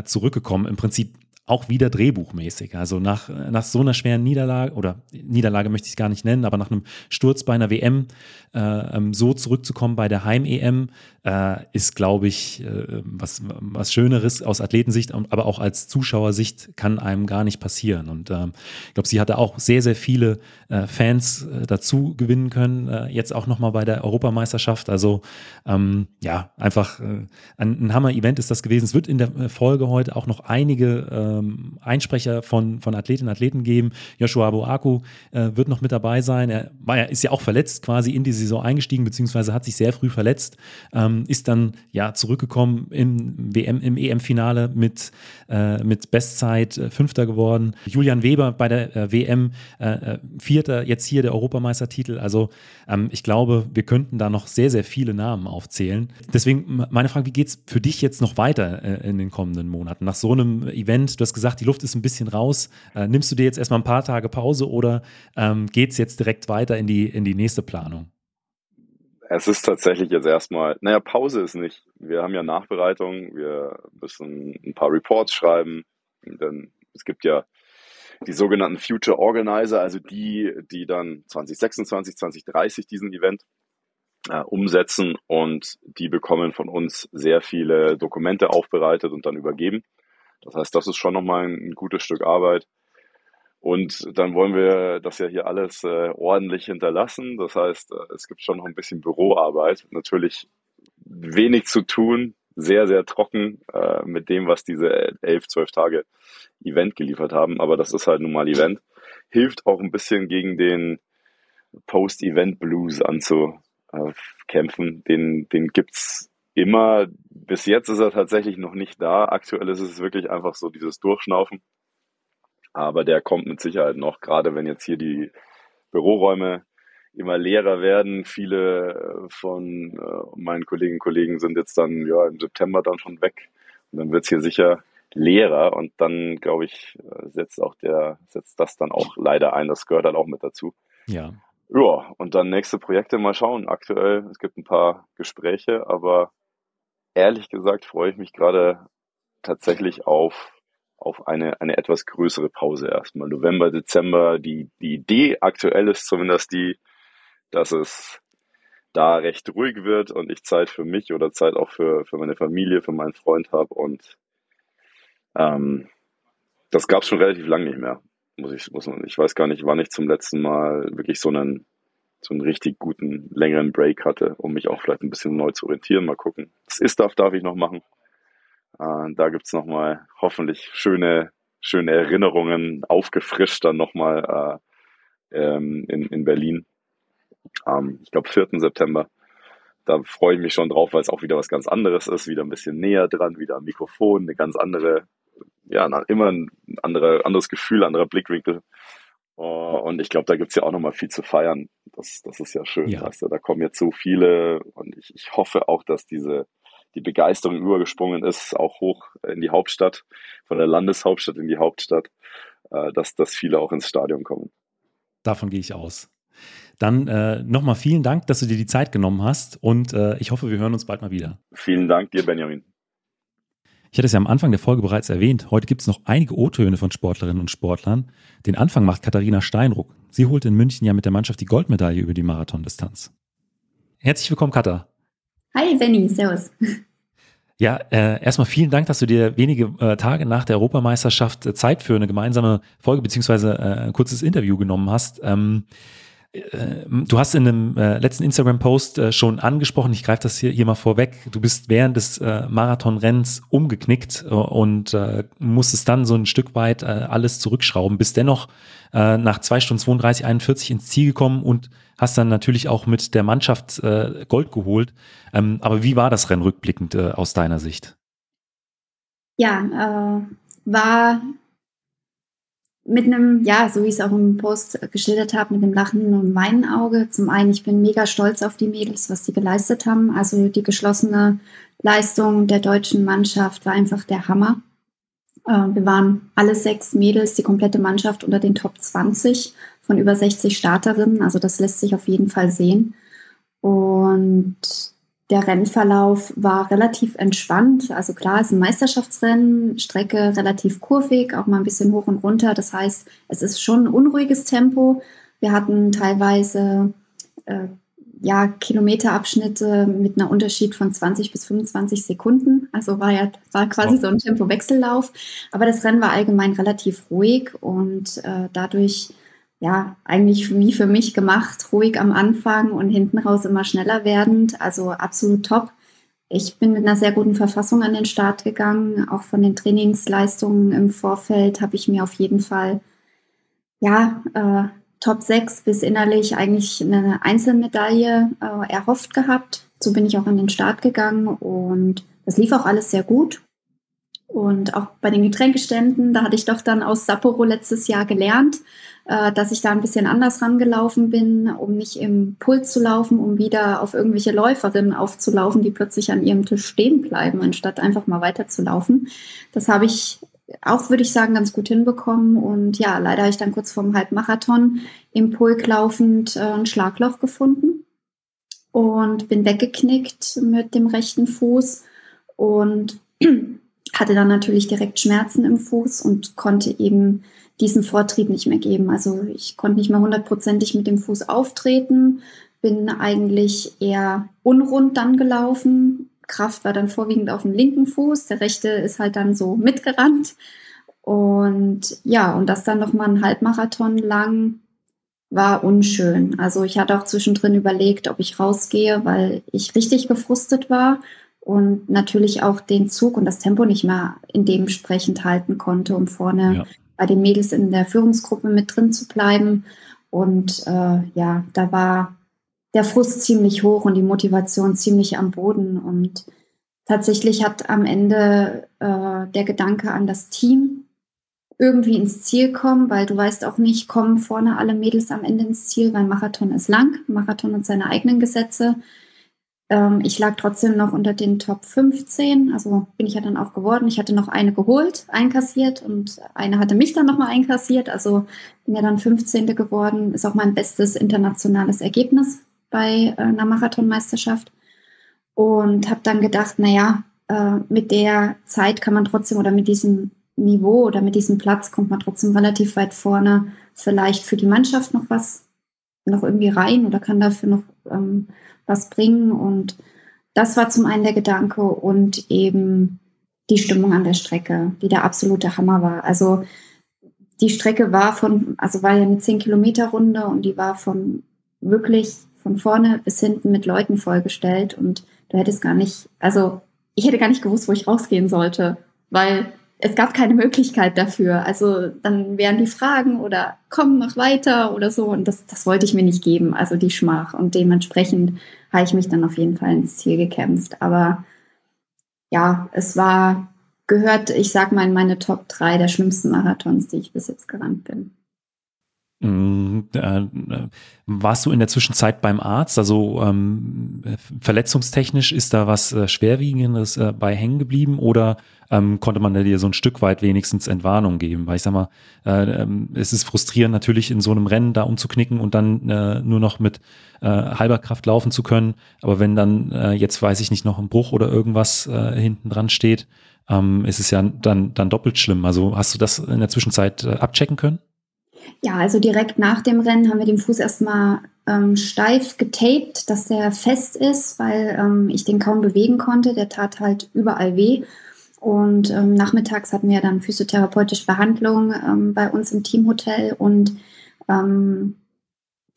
zurückgekommen. Im Prinzip auch wieder drehbuchmäßig. Also nach, nach so einer schweren Niederlage, oder Niederlage möchte ich es gar nicht nennen, aber nach einem Sturz bei einer WM äh, ähm, so zurückzukommen bei der Heim-EM, äh, ist, glaube ich, äh, was, was Schöneres aus Athletensicht, aber auch als Zuschauersicht kann einem gar nicht passieren. Und ähm, ich glaube, sie hatte auch sehr, sehr viele äh, Fans äh, dazu gewinnen können, äh, jetzt auch nochmal bei der Europameisterschaft. Also ähm, ja, einfach ein, ein Hammer-Event ist das gewesen. Es wird in der Folge heute auch noch einige ähm, Einsprecher von, von Athletinnen und Athleten geben. Joshua Boaku wird noch mit dabei sein. Er war ist ja auch verletzt quasi in die Saison eingestiegen, beziehungsweise hat sich sehr früh verletzt. Ähm, ähm, ist dann ja zurückgekommen im WM, im EM-Finale mit, äh, mit Bestzeit äh, Fünfter geworden. Julian Weber bei der äh, WM äh, äh, Vierter, jetzt hier der Europameistertitel. Also ähm, ich glaube, wir könnten da noch sehr, sehr viele Namen aufzählen. Deswegen meine Frage, wie geht es für dich jetzt noch weiter äh, in den kommenden Monaten? Nach so einem Event, du hast gesagt, die Luft ist ein bisschen raus. nimmst du dir jetzt erstmal ein paar Tage Pause oder ähm, geht es jetzt direkt weiter in die, in die nächste Planung? Es ist tatsächlich jetzt erstmal, naja, Pause ist nicht. Wir haben ja Nachbereitung, wir müssen ein paar Reports schreiben. Denn es gibt ja die sogenannten Future Organizer, also die, die dann 2026, 2030 diesen Event äh, umsetzen und die bekommen von uns sehr viele Dokumente aufbereitet und dann übergeben. Das heißt, das ist schon nochmal ein, ein gutes Stück Arbeit. Und dann wollen wir das ja hier alles äh, ordentlich hinterlassen. Das heißt, äh, es gibt schon noch ein bisschen Büroarbeit. Natürlich wenig zu tun, sehr, sehr trocken äh, mit dem, was diese elf, zwölf Tage Event geliefert haben. Aber das ist halt nun mal Event. Hilft auch ein bisschen gegen den Post-Event-Blues anzukämpfen. Den, den gibt's immer. Bis jetzt ist er tatsächlich noch nicht da. Aktuell ist es wirklich einfach so dieses Durchschnaufen. Aber der kommt mit Sicherheit noch, gerade wenn jetzt hier die Büroräume immer leerer werden. Viele äh, von äh, meinen Kolleginnen und Kollegen sind jetzt dann ja im September dann schon weg. Und dann wird's hier sicher leerer und dann, glaube ich, äh, setzt auch der, setzt das dann auch leider ein. Das gehört dann auch mit dazu. Ja. Ja, und dann nächste Projekte mal schauen. Aktuell, es gibt ein paar Gespräche, aber ehrlich gesagt freue ich mich gerade tatsächlich auf, auf eine, eine etwas größere Pause erstmal. November, Dezember. Die, die Idee aktuell ist zumindest die, dass es da recht ruhig wird und ich Zeit für mich oder Zeit auch für, für meine Familie, für meinen Freund habe. Und ähm, das gab es schon relativ lange nicht mehr. Muss ich, muss man, ich weiß gar nicht, wann ich zum letzten Mal wirklich so einen, so einen richtig guten, längeren Break hatte, um mich auch vielleicht ein bisschen neu zu orientieren. Mal gucken. Das Ist-Darf darf ich noch machen. Äh, da gibt's noch mal hoffentlich schöne, schöne Erinnerungen, aufgefrischt dann nochmal äh, ähm, in, in Berlin am, ich glaube, 4. September. Da freue ich mich schon drauf, weil es auch wieder was ganz anderes ist, wieder ein bisschen näher dran, wieder am Mikrofon, eine ganz andere, ja, immer ein anderer, anderes Gefühl, anderer Blickwinkel. Oh, und ich glaube, da gibt's ja auch nochmal viel zu feiern. Das, das ist ja schön. Ja. Weißt du? Da kommen jetzt so viele und ich, ich hoffe auch, dass diese die Begeisterung übergesprungen ist, auch hoch in die Hauptstadt, von der Landeshauptstadt in die Hauptstadt, äh, dass, dass viele auch ins Stadion kommen. Davon gehe ich aus. Dann äh, nochmal vielen Dank, dass du dir die Zeit genommen hast und äh, ich hoffe, wir hören uns bald mal wieder. Vielen Dank dir, Benjamin. Ich hatte es ja am Anfang der Folge bereits erwähnt. Heute gibt es noch einige O-Töne von Sportlerinnen und Sportlern. Den Anfang macht Katharina Steinruck. Sie holte in München ja mit der Mannschaft die Goldmedaille über die Marathondistanz. Herzlich willkommen, Katha. Hi, Benny. Servus. Ja, äh, erstmal vielen Dank, dass du dir wenige äh, Tage nach der Europameisterschaft äh, Zeit für eine gemeinsame Folge beziehungsweise äh, ein kurzes Interview genommen hast. Ähm, äh, du hast in einem äh, letzten Instagram-Post äh, schon angesprochen, ich greife das hier, hier mal vorweg, du bist während des äh, Marathonrennens umgeknickt und musstest dann so ein Stück weit alles zurückschrauben, bist dennoch nach zwei Stunden 32, 41 ins Ziel gekommen und hast dann natürlich auch mit der Mannschaft Gold geholt. Ähm, aber wie war das Rennen rückblickend aus deiner Sicht? Ja, äh, war mit einem, ja, so wie ich es auch im Post geschildert habe, mit einem lachenden und weinen Auge. Zum einen, ich bin mega stolz auf die Mädels, was die geleistet haben. Also die geschlossene Leistung der deutschen Mannschaft war einfach der Hammer. Äh, wir waren alle sechs Mädels, die komplette Mannschaft unter den Top 20 von über 60 Starterinnen. Also das lässt sich auf jeden Fall sehen. Und der Rennverlauf war relativ entspannt. Also klar, es ist ein Meisterschaftsrennen, Strecke relativ kurvig, auch mal ein bisschen hoch und runter. Das heißt, es ist schon ein unruhiges Tempo. Wir hatten teilweise äh, ja, Kilometerabschnitte mit einer Unterschied von 20 bis 25 Sekunden. Also war ja war quasi so ein Tempowechsellauf. Aber das Rennen war allgemein relativ ruhig und äh, dadurch ja, eigentlich wie für mich gemacht, ruhig am Anfang und hinten raus immer schneller werdend. Also absolut top. Ich bin mit einer sehr guten Verfassung an den Start gegangen. Auch von den Trainingsleistungen im Vorfeld habe ich mir auf jeden Fall, ja, äh, Top 6 bis innerlich eigentlich eine Einzelmedaille äh, erhofft gehabt. So bin ich auch an den Start gegangen und das lief auch alles sehr gut. Und auch bei den Getränkeständen, da hatte ich doch dann aus Sapporo letztes Jahr gelernt, äh, dass ich da ein bisschen anders rangelaufen bin, um nicht im Puls zu laufen, um wieder auf irgendwelche Läuferinnen aufzulaufen, die plötzlich an ihrem Tisch stehen bleiben, anstatt einfach mal weiterzulaufen. Das habe ich auch, würde ich sagen, ganz gut hinbekommen. Und ja, leider habe ich dann kurz vorm Halbmarathon im Pulk laufend äh, ein Schlagloch gefunden und bin weggeknickt mit dem rechten Fuß und hatte dann natürlich direkt Schmerzen im Fuß und konnte eben diesen Vortrieb nicht mehr geben. Also ich konnte nicht mehr hundertprozentig mit dem Fuß auftreten, bin eigentlich eher unrund dann gelaufen. Kraft war dann vorwiegend auf dem linken Fuß, der rechte ist halt dann so mitgerannt. Und ja, und das dann nochmal einen Halbmarathon lang war unschön. Also ich hatte auch zwischendrin überlegt, ob ich rausgehe, weil ich richtig gefrustet war und natürlich auch den Zug und das Tempo nicht mehr in dementsprechend halten konnte, um vorne ja. Bei den Mädels in der Führungsgruppe mit drin zu bleiben. Und äh, ja, da war der Frust ziemlich hoch und die Motivation ziemlich am Boden. Und tatsächlich hat am Ende äh, der Gedanke an das Team irgendwie ins Ziel kommen, weil du weißt auch nicht, kommen vorne alle Mädels am Ende ins Ziel, weil Marathon ist lang, Marathon und seine eigenen Gesetze. Ähm, ich lag trotzdem noch unter den Top 15, also bin ich ja dann auch geworden. Ich hatte noch eine geholt, einkassiert und eine hatte mich dann nochmal einkassiert. Also bin ja dann 15. geworden, ist auch mein bestes internationales Ergebnis bei äh, einer Marathonmeisterschaft. Und habe dann gedacht, naja, äh, mit der Zeit kann man trotzdem oder mit diesem Niveau oder mit diesem Platz kommt man trotzdem relativ weit vorne. Vielleicht für die Mannschaft noch was, noch irgendwie rein oder kann dafür noch ähm, was bringen. Und das war zum einen der Gedanke und eben die Stimmung an der Strecke, die der absolute Hammer war. Also die Strecke war von, also war ja eine 10 Kilometer Runde und die war von wirklich von vorne bis hinten mit Leuten vollgestellt und du hättest gar nicht, also ich hätte gar nicht gewusst, wo ich rausgehen sollte, weil es gab keine Möglichkeit dafür. Also dann wären die Fragen oder komm, mach weiter oder so. Und das, das wollte ich mir nicht geben, also die Schmach. Und dementsprechend habe ich mich dann auf jeden Fall ins Ziel gekämpft. Aber ja, es war, gehört, ich sag mal, in meine Top 3 der schlimmsten Marathons, die ich bis jetzt gerannt bin. Mm, äh, warst du in der Zwischenzeit beim Arzt? Also ähm, verletzungstechnisch ist da was äh, Schwerwiegendes äh, bei hängen geblieben oder ähm, konnte man dir so ein Stück weit wenigstens Entwarnung geben? Weil ich sag mal, äh, ähm, es ist frustrierend natürlich in so einem Rennen da umzuknicken und dann äh, nur noch mit äh, halber Kraft laufen zu können. Aber wenn dann jetzt weiß ich nicht noch ein Bruch oder irgendwas hinten dran steht, ähm, ist es ja dann, dann doppelt schlimm. Also hast du das in der Zwischenzeit abchecken können? Ja, also direkt nach dem Rennen haben wir den Fuß erstmal ähm, steif getaped, dass der fest ist, weil ähm, ich den kaum bewegen konnte. Der tat halt überall weh. Und ähm, nachmittags hatten wir dann physiotherapeutische Behandlung ähm, bei uns im Teamhotel und ähm,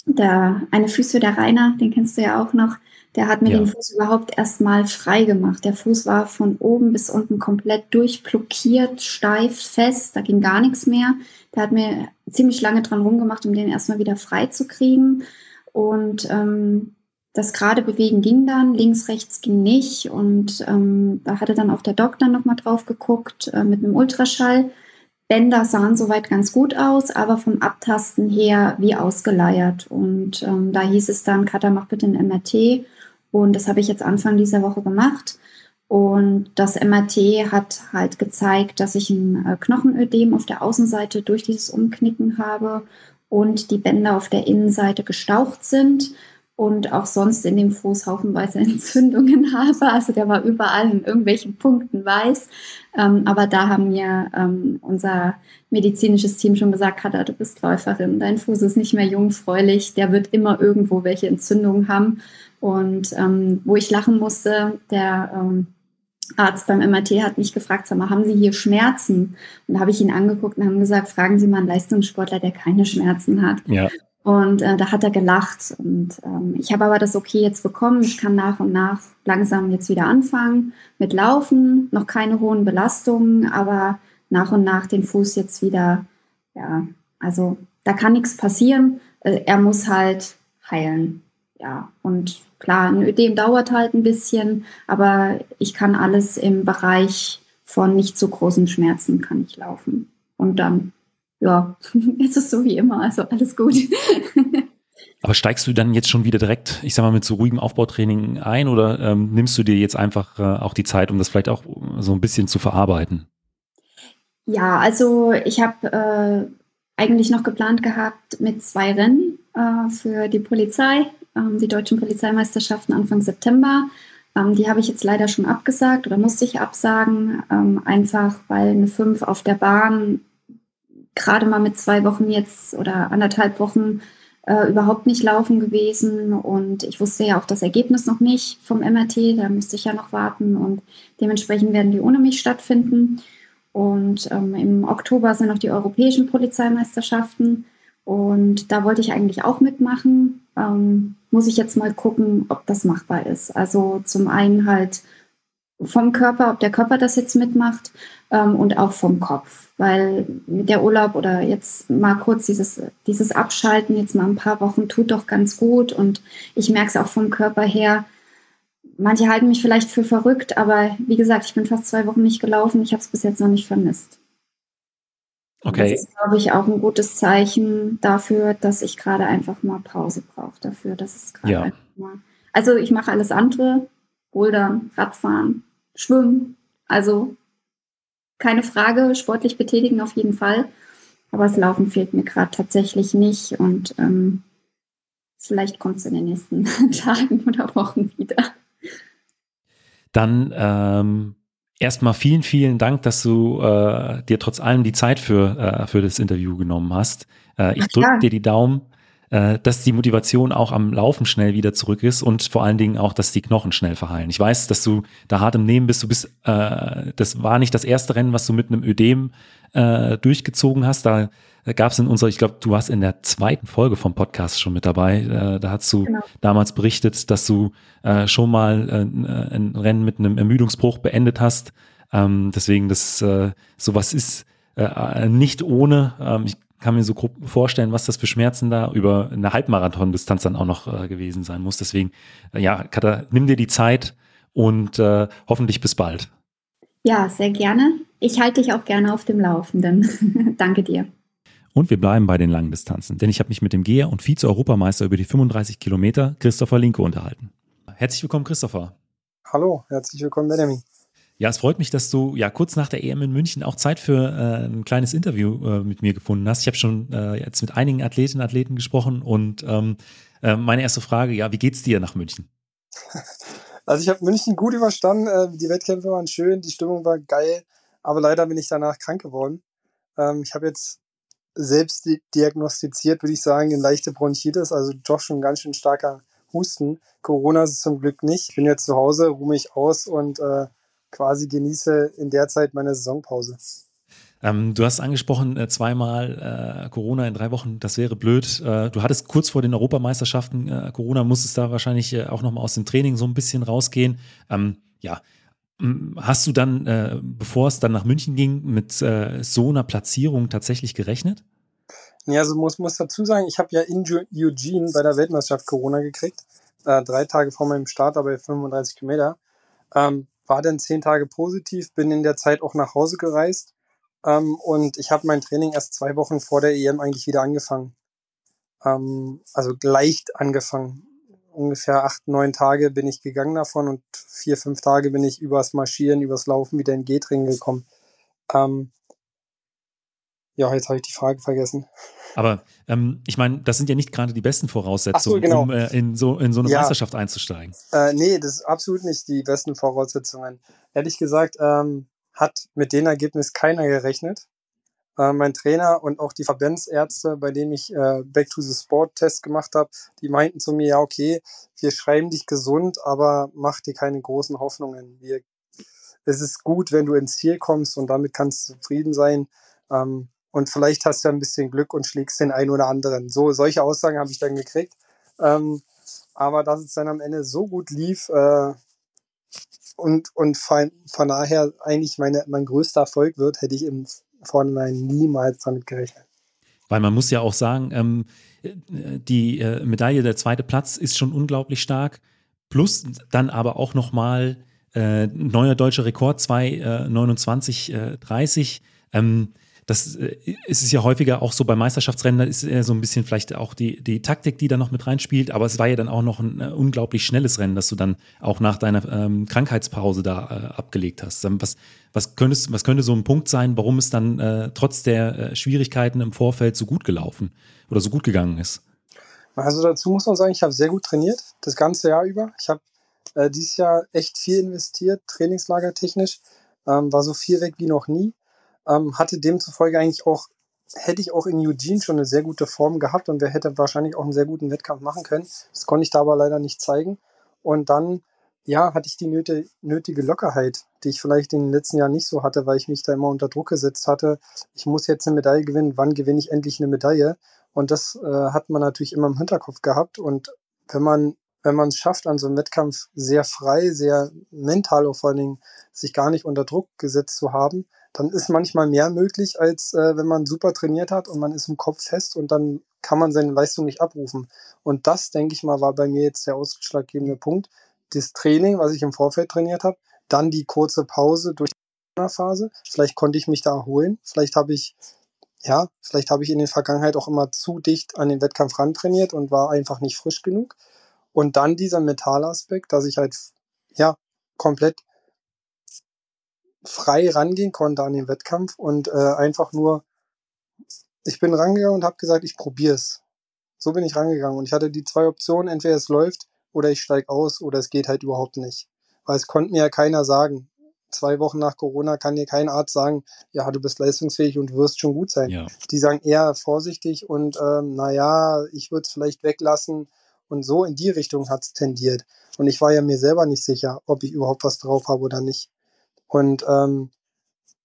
der eine Physio, der Rainer, den kennst du ja auch noch, der hat mir ja. den Fuß überhaupt erstmal frei gemacht. Der Fuß war von oben bis unten komplett durchblockiert, steif, fest, da ging gar nichts mehr. Der hat mir ziemlich lange dran rumgemacht, um den erstmal wieder frei zu kriegen. Und ähm, das gerade bewegen ging dann, links, rechts ging nicht. Und ähm, da hatte dann auch der Doktor nochmal drauf geguckt äh, mit einem Ultraschall. Bänder sahen soweit ganz gut aus, aber vom Abtasten her wie ausgeleiert. Und ähm, da hieß es dann, Katha, mach bitte ein MRT. Und das habe ich jetzt Anfang dieser Woche gemacht. Und das MRT hat halt gezeigt, dass ich ein äh, Knochenödem auf der Außenseite durch dieses Umknicken habe und die Bänder auf der Innenseite gestaucht sind und auch sonst in dem Fuß haufenweise Entzündungen habe. Also der war überall in irgendwelchen Punkten weiß. Ähm, aber da haben mir ähm, unser medizinisches Team schon gesagt, Katha, du bist Läuferin, dein Fuß ist nicht mehr jungfräulich, der wird immer irgendwo welche Entzündungen haben. Und ähm, wo ich lachen musste, der ähm, Arzt beim MRT hat mich gefragt, sag mal, haben Sie hier Schmerzen? Und da habe ich ihn angeguckt und haben gesagt, fragen Sie mal einen Leistungssportler, der keine Schmerzen hat. Ja. Und äh, da hat er gelacht. Und ähm, ich habe aber das okay jetzt bekommen. Ich kann nach und nach langsam jetzt wieder anfangen mit Laufen. Noch keine hohen Belastungen, aber nach und nach den Fuß jetzt wieder, ja, also da kann nichts passieren. Äh, er muss halt heilen. Ja, und Klar, ein Ödem dauert halt ein bisschen, aber ich kann alles im Bereich von nicht so großen Schmerzen kann ich laufen. Und dann, ja, ist es so wie immer, also alles gut. Aber steigst du dann jetzt schon wieder direkt, ich sag mal, mit so ruhigem Aufbautraining ein oder ähm, nimmst du dir jetzt einfach äh, auch die Zeit, um das vielleicht auch so ein bisschen zu verarbeiten? Ja, also ich habe äh, eigentlich noch geplant gehabt mit zwei Rennen äh, für die Polizei die deutschen Polizeimeisterschaften Anfang September. Ähm, die habe ich jetzt leider schon abgesagt oder musste ich absagen, ähm, einfach weil eine 5 auf der Bahn gerade mal mit zwei Wochen jetzt oder anderthalb Wochen äh, überhaupt nicht laufen gewesen. Und ich wusste ja auch das Ergebnis noch nicht vom MRT, da müsste ich ja noch warten und dementsprechend werden die ohne mich stattfinden. Und ähm, im Oktober sind noch die europäischen Polizeimeisterschaften. Und da wollte ich eigentlich auch mitmachen. Ähm, muss ich jetzt mal gucken, ob das machbar ist. Also zum einen halt vom Körper, ob der Körper das jetzt mitmacht ähm, und auch vom Kopf. Weil mit der Urlaub oder jetzt mal kurz dieses, dieses Abschalten, jetzt mal ein paar Wochen, tut doch ganz gut. Und ich merke es auch vom Körper her. Manche halten mich vielleicht für verrückt, aber wie gesagt, ich bin fast zwei Wochen nicht gelaufen. Ich habe es bis jetzt noch nicht vermisst. Okay. Das ist, glaube ich, auch ein gutes Zeichen dafür, dass ich gerade einfach mal Pause brauche. Dafür, dass es gerade ja. einfach mal. Also ich mache alles andere, Bouldern, Radfahren, Schwimmen. Also keine Frage, sportlich betätigen auf jeden Fall. Aber das Laufen fehlt mir gerade tatsächlich nicht und ähm, vielleicht kommt es in den nächsten Tagen oder Wochen wieder. Dann ähm, erstmal vielen, vielen Dank, dass du äh, dir trotz allem die Zeit für, äh, für das Interview genommen hast. Äh, ich drücke dir die Daumen, äh, dass die Motivation auch am Laufen schnell wieder zurück ist und vor allen Dingen auch, dass die Knochen schnell verheilen. Ich weiß, dass du da hart im Nehmen bist. Du bist, äh, das war nicht das erste Rennen, was du mit einem Ödem äh, durchgezogen hast. Da gab es in unserer, ich glaube, du warst in der zweiten Folge vom Podcast schon mit dabei. Äh, da hast du genau. damals berichtet, dass du äh, schon mal äh, ein Rennen mit einem Ermüdungsbruch beendet hast. Ähm, deswegen, das äh, sowas ist äh, nicht ohne. Ähm, ich kann mir so grob vorstellen, was das für Schmerzen da über eine Halbmarathon-Distanz dann auch noch äh, gewesen sein muss. Deswegen, äh, ja, Katha, nimm dir die Zeit und äh, hoffentlich bis bald. Ja, sehr gerne. Ich halte dich auch gerne auf dem Laufenden. Danke dir. Und wir bleiben bei den langen Distanzen, denn ich habe mich mit dem Geher und Vize-Europameister über die 35 Kilometer, Christopher Linke, unterhalten. Herzlich willkommen, Christopher. Hallo, herzlich willkommen, Benjamin. Ja, es freut mich, dass du ja kurz nach der EM in München auch Zeit für äh, ein kleines Interview äh, mit mir gefunden hast. Ich habe schon äh, jetzt mit einigen Athletinnen und Athleten gesprochen und ähm, äh, meine erste Frage, ja, wie geht's dir nach München? Also ich habe München gut überstanden, äh, die Wettkämpfe waren schön, die Stimmung war geil, aber leider bin ich danach krank geworden. Ähm, ich habe jetzt selbst diagnostiziert, würde ich sagen, in leichte Bronchitis, also doch schon ganz schön starker Husten. Corona ist es zum Glück nicht. Ich bin jetzt zu Hause, ruhe mich aus und äh, quasi genieße in der Zeit meine Saisonpause. Ähm, du hast angesprochen, äh, zweimal äh, Corona in drei Wochen, das wäre blöd. Äh, du hattest kurz vor den Europameisterschaften äh, Corona, musstest da wahrscheinlich äh, auch nochmal aus dem Training so ein bisschen rausgehen. Ähm, ja, hast du dann, äh, bevor es dann nach München ging, mit so einer Platzierung tatsächlich gerechnet? Ja, also muss, muss dazu sagen, ich habe ja in Eugene bei der Weltmeisterschaft Corona gekriegt, drei Tage vor meinem Start, aber 35 Kilometer. Ähm, war dann zehn Tage positiv, bin in der Zeit auch nach Hause gereist ähm, und ich habe mein Training erst zwei Wochen vor der EM eigentlich wieder angefangen. Ähm, also leicht angefangen. Ungefähr acht, neun Tage bin ich gegangen davon und vier, fünf Tage bin ich übers Marschieren, übers Laufen wieder in G-Training gekommen. Ähm, ja, jetzt habe ich die Frage vergessen. Aber ähm, ich meine, das sind ja nicht gerade die besten Voraussetzungen, so, genau. um äh, in, so, in so eine ja. Meisterschaft einzusteigen. Äh, nee, das ist absolut nicht die besten Voraussetzungen. Ehrlich gesagt, ähm, hat mit dem Ergebnis keiner gerechnet. Äh, mein Trainer und auch die Verbandsärzte, bei denen ich äh, Back to the Sport Test gemacht habe, die meinten zu mir, ja, okay, wir schreiben dich gesund, aber mach dir keine großen Hoffnungen. Wir, es ist gut, wenn du ins Ziel kommst und damit kannst du zufrieden sein. Ähm, und vielleicht hast du ein bisschen Glück und schlägst den einen oder anderen. So, solche Aussagen habe ich dann gekriegt. Ähm, aber dass es dann am Ende so gut lief äh, und, und von, von daher eigentlich meine, mein größter Erfolg wird, hätte ich im Vorhinein niemals damit gerechnet. Weil man muss ja auch sagen, ähm, die äh, Medaille, der zweite Platz ist schon unglaublich stark. Plus dann aber auch nochmal äh, neuer deutscher Rekord, 2,29,30. Äh, 30. Ähm, das äh, ist ja häufiger auch so bei Meisterschaftsrennen, da ist so ein bisschen vielleicht auch die, die Taktik, die da noch mit reinspielt, aber es war ja dann auch noch ein äh, unglaublich schnelles Rennen, das du dann auch nach deiner ähm, Krankheitspause da äh, abgelegt hast. Was, was, könntest, was könnte so ein Punkt sein, warum es dann äh, trotz der äh, Schwierigkeiten im Vorfeld so gut gelaufen oder so gut gegangen ist? Also dazu muss man sagen, ich habe sehr gut trainiert, das ganze Jahr über. Ich habe äh, dieses Jahr echt viel investiert, trainingslagertechnisch, ähm, war so viel weg wie noch nie ähm, hatte demzufolge eigentlich auch, hätte ich auch in Eugene schon eine sehr gute Form gehabt und wer hätte wahrscheinlich auch einen sehr guten Wettkampf machen können. Das konnte ich da aber leider nicht zeigen. Und dann, ja, hatte ich die nötige, nötige Lockerheit, die ich vielleicht in den letzten Jahren nicht so hatte, weil ich mich da immer unter Druck gesetzt hatte. Ich muss jetzt eine Medaille gewinnen. Wann gewinne ich endlich eine Medaille? Und das äh, hat man natürlich immer im Hinterkopf gehabt. Und wenn man wenn man es schafft, an so einem Wettkampf sehr frei, sehr mental auch vor allen Dingen sich gar nicht unter Druck gesetzt zu haben, dann ist manchmal mehr möglich, als äh, wenn man super trainiert hat und man ist im Kopf fest und dann kann man seine Leistung nicht abrufen. Und das, denke ich mal, war bei mir jetzt der ausschlaggebende Punkt. Das Training, was ich im Vorfeld trainiert habe, dann die kurze Pause durch die Phase. Vielleicht konnte ich mich da erholen. Vielleicht habe ich, ja, vielleicht habe ich in der Vergangenheit auch immer zu dicht an den Wettkampf rantrainiert und war einfach nicht frisch genug. Und dann dieser Metallaspekt, dass ich halt, ja, komplett frei rangehen konnte an den Wettkampf und äh, einfach nur, ich bin rangegangen und habe gesagt, ich probiere es. So bin ich rangegangen und ich hatte die zwei Optionen, entweder es läuft oder ich steige aus oder es geht halt überhaupt nicht. Weil es konnte mir ja keiner sagen. Zwei Wochen nach Corona kann dir kein Arzt sagen, ja, du bist leistungsfähig und wirst schon gut sein. Ja. Die sagen eher vorsichtig und ähm, naja, ich würde es vielleicht weglassen. Und so in die Richtung hat es tendiert. Und ich war ja mir selber nicht sicher, ob ich überhaupt was drauf habe oder nicht. Und ähm,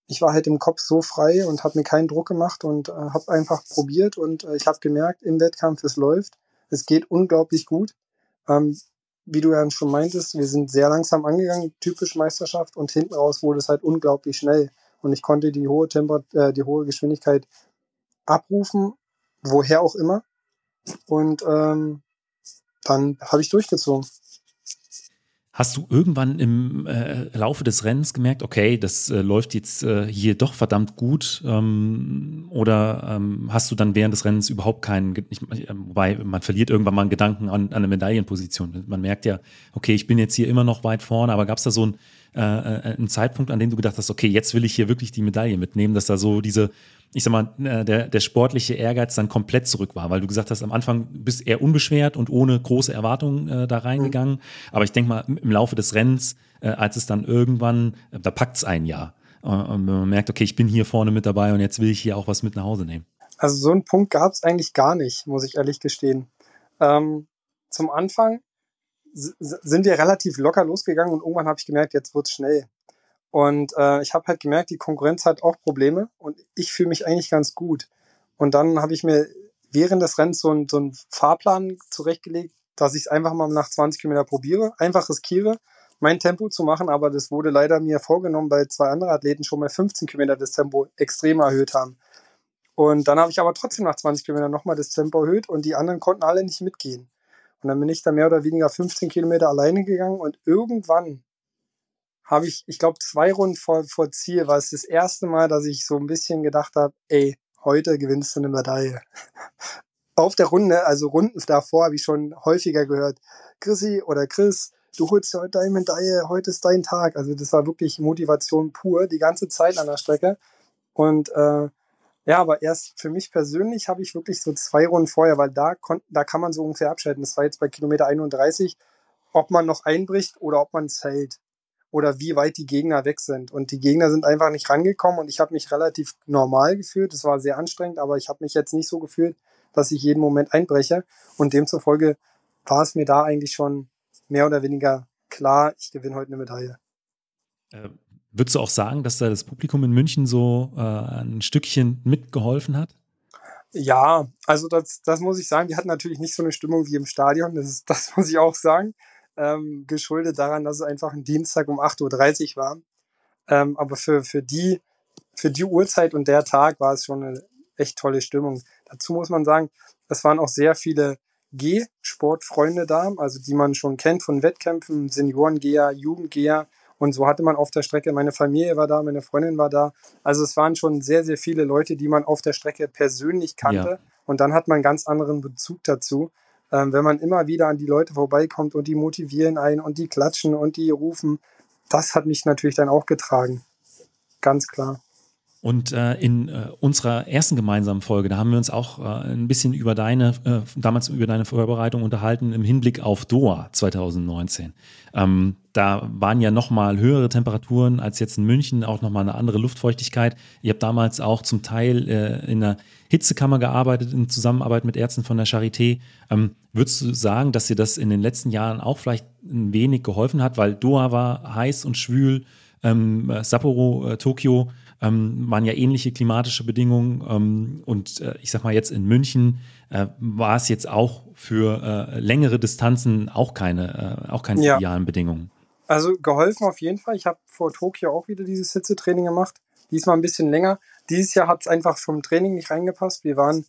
ich war halt im Kopf so frei und habe mir keinen Druck gemacht und äh, habe einfach probiert und äh, ich habe gemerkt, im Wettkampf es läuft. Es geht unglaublich gut. Ähm, wie du ja schon meintest, wir sind sehr langsam angegangen, typisch Meisterschaft und hinten raus wurde es halt unglaublich schnell und ich konnte die hohe Temper äh, die hohe Geschwindigkeit abrufen, woher auch immer und ähm, dann habe ich durchgezogen. Hast du irgendwann im äh, Laufe des Rennens gemerkt, okay, das äh, läuft jetzt äh, hier doch verdammt gut? Ähm, oder ähm, hast du dann während des Rennens überhaupt keinen, nicht, wobei man verliert irgendwann mal einen Gedanken an, an eine Medaillenposition. Man merkt ja, okay, ich bin jetzt hier immer noch weit vorne, aber gab es da so ein äh, äh, ein Zeitpunkt, an dem du gedacht hast, okay, jetzt will ich hier wirklich die Medaille mitnehmen, dass da so diese, ich sag mal, äh, der, der sportliche Ehrgeiz dann komplett zurück war, weil du gesagt hast, am Anfang bist eher unbeschwert und ohne große Erwartungen äh, da reingegangen. Mhm. Aber ich denke mal, im Laufe des Rennens, äh, als es dann irgendwann, äh, da packt es ein Jahr. Und man merkt, okay, ich bin hier vorne mit dabei und jetzt will ich hier auch was mit nach Hause nehmen. Also so einen Punkt gab es eigentlich gar nicht, muss ich ehrlich gestehen. Ähm, zum Anfang sind wir relativ locker losgegangen und irgendwann habe ich gemerkt, jetzt wird's schnell. Und äh, ich habe halt gemerkt, die Konkurrenz hat auch Probleme und ich fühle mich eigentlich ganz gut. Und dann habe ich mir während des Rennens so, ein, so einen Fahrplan zurechtgelegt, dass ich es einfach mal nach 20 Kilometer probiere, einfach riskiere, mein Tempo zu machen, aber das wurde leider mir vorgenommen, weil zwei andere Athleten schon mal 15 Kilometer das Tempo extrem erhöht haben. Und dann habe ich aber trotzdem nach 20 Kilometern nochmal das Tempo erhöht und die anderen konnten alle nicht mitgehen. Und dann bin ich da mehr oder weniger 15 Kilometer alleine gegangen und irgendwann habe ich, ich glaube, zwei Runden vor, vor Ziel war es das erste Mal, dass ich so ein bisschen gedacht habe, ey, heute gewinnst du eine Medaille. Auf der Runde, also Runden davor, habe ich schon häufiger gehört, Chrissy oder Chris, du holst heute deine Medaille, heute ist dein Tag. Also das war wirklich Motivation pur, die ganze Zeit an der Strecke. Und äh, ja, aber erst für mich persönlich habe ich wirklich so zwei Runden vorher, weil da, da kann man so ungefähr abschalten. Das war jetzt bei Kilometer 31, ob man noch einbricht oder ob man es hält. Oder wie weit die Gegner weg sind. Und die Gegner sind einfach nicht rangekommen und ich habe mich relativ normal gefühlt. Es war sehr anstrengend, aber ich habe mich jetzt nicht so gefühlt, dass ich jeden Moment einbreche. Und demzufolge war es mir da eigentlich schon mehr oder weniger klar, ich gewinne heute eine Medaille. Würdest du auch sagen, dass da das Publikum in München so äh, ein Stückchen mitgeholfen hat? Ja, also das, das muss ich sagen. Wir hatten natürlich nicht so eine Stimmung wie im Stadion. Das, ist, das muss ich auch sagen. Ähm, geschuldet daran, dass es einfach ein Dienstag um 8.30 Uhr war. Ähm, aber für, für, die, für die Uhrzeit und der Tag war es schon eine echt tolle Stimmung. Dazu muss man sagen, es waren auch sehr viele G-Sportfreunde da, also die man schon kennt von Wettkämpfen, Seniorengeher, Jugendgeher und so hatte man auf der Strecke, meine Familie war da, meine Freundin war da. Also es waren schon sehr, sehr viele Leute, die man auf der Strecke persönlich kannte. Ja. Und dann hat man einen ganz anderen Bezug dazu. Ähm, wenn man immer wieder an die Leute vorbeikommt und die motivieren einen und die klatschen und die rufen, das hat mich natürlich dann auch getragen. Ganz klar. Und äh, in äh, unserer ersten gemeinsamen Folge, da haben wir uns auch äh, ein bisschen über deine, äh, damals über deine Vorbereitung unterhalten im Hinblick auf Doha 2019. Ähm, da waren ja nochmal höhere Temperaturen als jetzt in München, auch nochmal eine andere Luftfeuchtigkeit. Ihr habt damals auch zum Teil äh, in einer Hitzekammer gearbeitet, in Zusammenarbeit mit Ärzten von der Charité. Ähm, würdest du sagen, dass dir das in den letzten Jahren auch vielleicht ein wenig geholfen hat, weil Doha war heiß und schwül, ähm, Sapporo, äh, Tokio ähm, waren ja ähnliche klimatische Bedingungen. Ähm, und äh, ich sag mal, jetzt in München äh, war es jetzt auch für äh, längere Distanzen auch keine, äh, auch keine ja. idealen Bedingungen. Also geholfen auf jeden Fall. Ich habe vor Tokio auch wieder dieses Hitzetraining gemacht. Diesmal ein bisschen länger. Dieses Jahr hat es einfach vom Training nicht reingepasst. Wir waren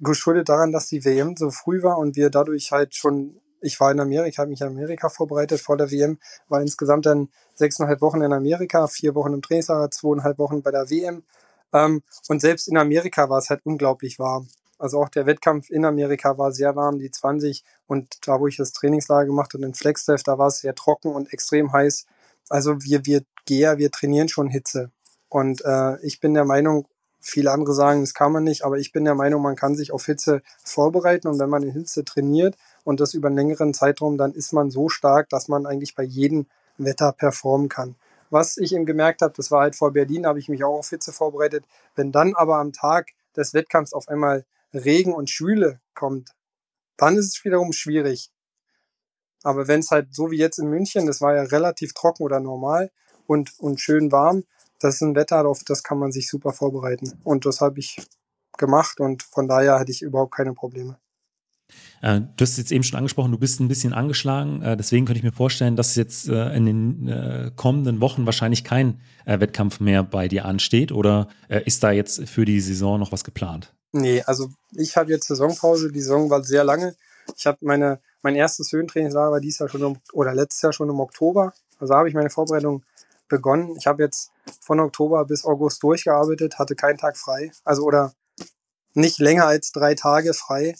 geschuldet daran, dass die WM so früh war und wir dadurch halt schon, ich war in Amerika, habe mich in Amerika vorbereitet vor der WM, war insgesamt dann sechseinhalb Wochen in Amerika, vier Wochen im Trainingslager, zweieinhalb Wochen bei der WM. Ähm, und selbst in Amerika war es halt unglaublich warm. Also auch der Wettkampf in Amerika war sehr warm, die 20 und da, wo ich das Trainingslager gemacht habe in Flagstaff, da war es sehr trocken und extrem heiß. Also wir, wir Geher, wir trainieren schon Hitze. Und äh, ich bin der Meinung, Viele andere sagen, das kann man nicht, aber ich bin der Meinung, man kann sich auf Hitze vorbereiten und wenn man in Hitze trainiert und das über einen längeren Zeitraum, dann ist man so stark, dass man eigentlich bei jedem Wetter performen kann. Was ich eben gemerkt habe, das war halt vor Berlin, habe ich mich auch auf Hitze vorbereitet. Wenn dann aber am Tag des Wettkampfs auf einmal Regen und Schwüle kommt, dann ist es wiederum schwierig. Aber wenn es halt so wie jetzt in München, das war ja relativ trocken oder normal und, und schön warm, das ist ein Wetter, auf das kann man sich super vorbereiten. Und das habe ich gemacht und von daher hatte ich überhaupt keine Probleme. Äh, du hast jetzt eben schon angesprochen, du bist ein bisschen angeschlagen. Äh, deswegen könnte ich mir vorstellen, dass jetzt äh, in den kommenden Wochen wahrscheinlich kein Wettkampf mehr bei dir ansteht. Oder ist da jetzt für die Saison noch was geplant? Nee, also ich habe jetzt Saisonpause. Die Saison war sehr lange. Ich habe meine, mein erstes Höhentrainingslager war dieses Jahr schon im, oder letztes Jahr schon im Oktober. Also habe ich meine Vorbereitung begonnen. Ich habe jetzt von Oktober bis August durchgearbeitet, hatte keinen Tag frei. Also oder nicht länger als drei Tage frei.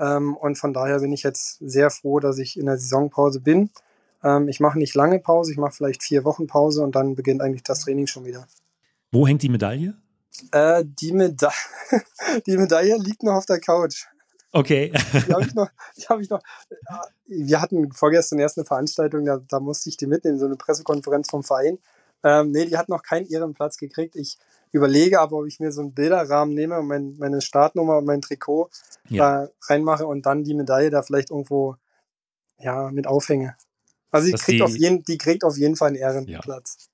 Ähm, und von daher bin ich jetzt sehr froh, dass ich in der Saisonpause bin. Ähm, ich mache nicht lange Pause, ich mache vielleicht vier Wochen Pause und dann beginnt eigentlich das Training schon wieder. Wo hängt die Medaille? Äh, die, Meda die Medaille liegt noch auf der Couch. Okay. die habe ich noch, die habe ich noch. Wir hatten vorgestern erst eine Veranstaltung, da, da musste ich die mitnehmen, so eine Pressekonferenz vom Verein. Ähm, nee, die hat noch keinen Ehrenplatz gekriegt. Ich überlege aber, ob ich mir so einen Bilderrahmen nehme und mein, meine Startnummer und mein Trikot ja. da reinmache und dann die Medaille da vielleicht irgendwo ja, mit aufhänge. Also die kriegt, die, auf jeden, die kriegt auf jeden Fall einen Ehrenplatz. Ja.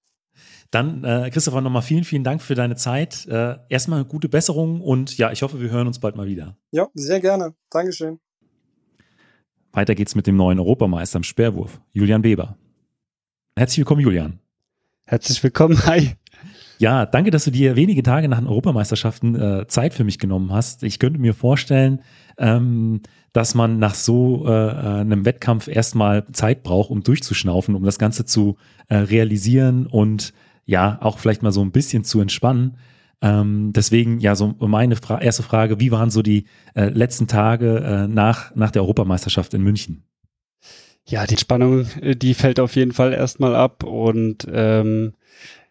Dann, äh, Christopher, nochmal vielen, vielen Dank für deine Zeit. Äh, erstmal gute Besserung und ja, ich hoffe, wir hören uns bald mal wieder. Ja, sehr gerne. Dankeschön. Weiter geht's mit dem neuen Europameister im Speerwurf, Julian Weber. Herzlich willkommen, Julian. Herzlich willkommen. Hi. Ja, danke, dass du dir wenige Tage nach den Europameisterschaften äh, Zeit für mich genommen hast. Ich könnte mir vorstellen, ähm, dass man nach so äh, äh einem Wettkampf erstmal Zeit braucht, um durchzuschnaufen, um das Ganze zu äh, realisieren und ja, auch vielleicht mal so ein bisschen zu entspannen. Ähm, deswegen, ja, so meine Fra erste Frage, wie waren so die äh, letzten Tage äh, nach, nach der Europameisterschaft in München? Ja, die Spannung, die fällt auf jeden Fall erstmal ab und ähm,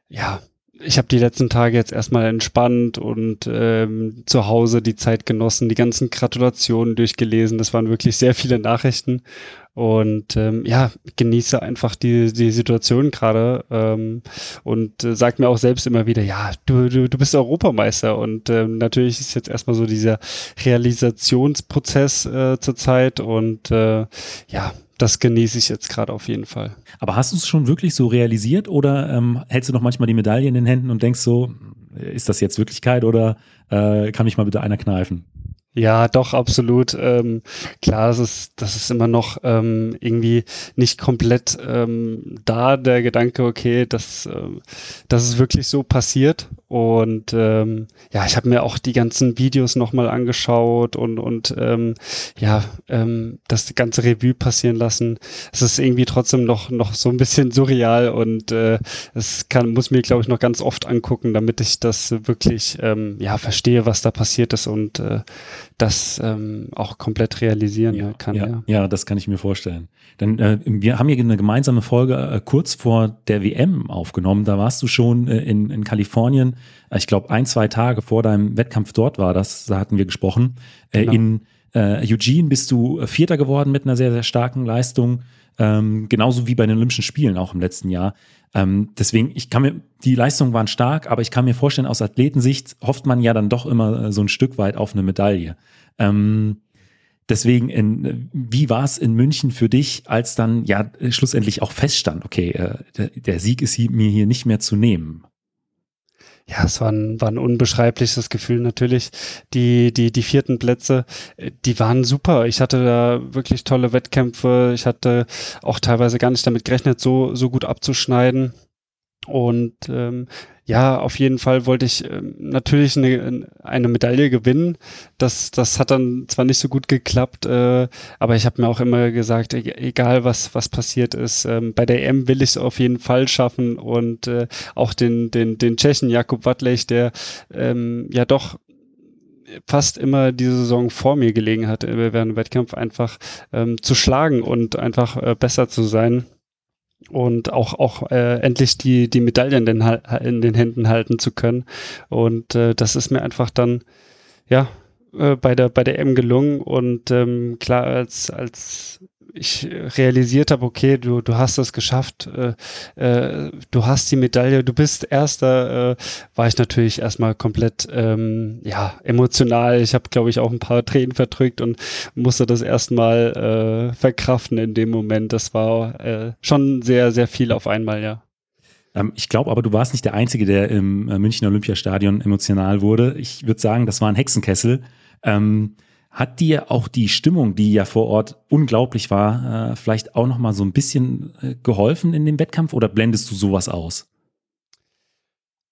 ja, ich habe die letzten Tage jetzt erstmal entspannt und ähm, zu Hause die Zeit genossen, die ganzen Gratulationen durchgelesen. Das waren wirklich sehr viele Nachrichten. Und ähm, ja, genieße einfach die, die Situation gerade ähm, und äh, sag mir auch selbst immer wieder, ja, du, du, du bist Europameister. Und ähm, natürlich ist jetzt erstmal so dieser Realisationsprozess äh, zurzeit und äh, ja, das genieße ich jetzt gerade auf jeden Fall. Aber hast du es schon wirklich so realisiert oder ähm, hältst du noch manchmal die Medaille in den Händen und denkst so, ist das jetzt Wirklichkeit oder äh, kann mich mal bitte einer kneifen? Ja, doch, absolut. Ähm, klar, das ist, das ist immer noch ähm, irgendwie nicht komplett ähm, da, der Gedanke, okay, dass, ähm, dass es wirklich so passiert. Und ähm, ja, ich habe mir auch die ganzen Videos nochmal angeschaut und, und ähm, ja, ähm, das ganze Revue passieren lassen. Es ist irgendwie trotzdem noch, noch so ein bisschen surreal und äh, es kann, muss mir, glaube ich, noch ganz oft angucken, damit ich das wirklich ähm, ja, verstehe, was da passiert ist und äh, das ähm, auch komplett realisieren ja, kann. Ja, ja. ja, das kann ich mir vorstellen. Denn äh, wir haben hier eine gemeinsame Folge äh, kurz vor der WM aufgenommen. Da warst du schon äh, in, in Kalifornien, äh, ich glaube ein, zwei Tage vor deinem Wettkampf dort war das, da hatten wir gesprochen. Äh, genau. In äh, Eugene bist du Vierter geworden mit einer sehr, sehr starken Leistung. Ähm, genauso wie bei den Olympischen Spielen auch im letzten Jahr. Ähm, deswegen, ich kann mir, die Leistungen waren stark, aber ich kann mir vorstellen, aus Athletensicht hofft man ja dann doch immer äh, so ein Stück weit auf eine Medaille. Ähm, deswegen, in, wie war es in München für dich, als dann ja schlussendlich auch feststand, okay, äh, der, der Sieg ist hier, mir hier nicht mehr zu nehmen? Ja, es war ein, war ein unbeschreibliches Gefühl natürlich. Die, die, die vierten Plätze, äh, die waren super. Ich hatte da wirklich tolle Wettkämpfe. Ich hatte auch teilweise gar nicht damit gerechnet, so, so gut abzuschneiden. Und ähm, ja, auf jeden Fall wollte ich ähm, natürlich eine, eine Medaille gewinnen. Das, das hat dann zwar nicht so gut geklappt, äh, aber ich habe mir auch immer gesagt, e egal was, was passiert ist, ähm, bei der EM will ich es auf jeden Fall schaffen und äh, auch den, den, den Tschechen Jakub Wadlech, der ähm, ja doch fast immer diese Saison vor mir gelegen hat, äh, während dem Wettkampf einfach ähm, zu schlagen und einfach äh, besser zu sein und auch auch äh, endlich die die Medaillen in den, in den Händen halten zu können. Und äh, das ist mir einfach dann ja äh, bei der bei der M gelungen. Und ähm, klar als als ich realisiert habe, okay, du, du hast es geschafft, äh, äh, du hast die Medaille, du bist Erster, äh, war ich natürlich erstmal komplett ähm, ja, emotional. Ich habe, glaube ich, auch ein paar Tränen verdrückt und musste das erstmal äh, verkraften in dem Moment. Das war äh, schon sehr, sehr viel auf einmal, ja. Ähm, ich glaube aber, du warst nicht der Einzige, der im äh, München Olympiastadion emotional wurde. Ich würde sagen, das war ein Hexenkessel. Ähm, hat dir auch die Stimmung, die ja vor Ort unglaublich war, äh, vielleicht auch noch mal so ein bisschen äh, geholfen in dem Wettkampf oder blendest du sowas aus?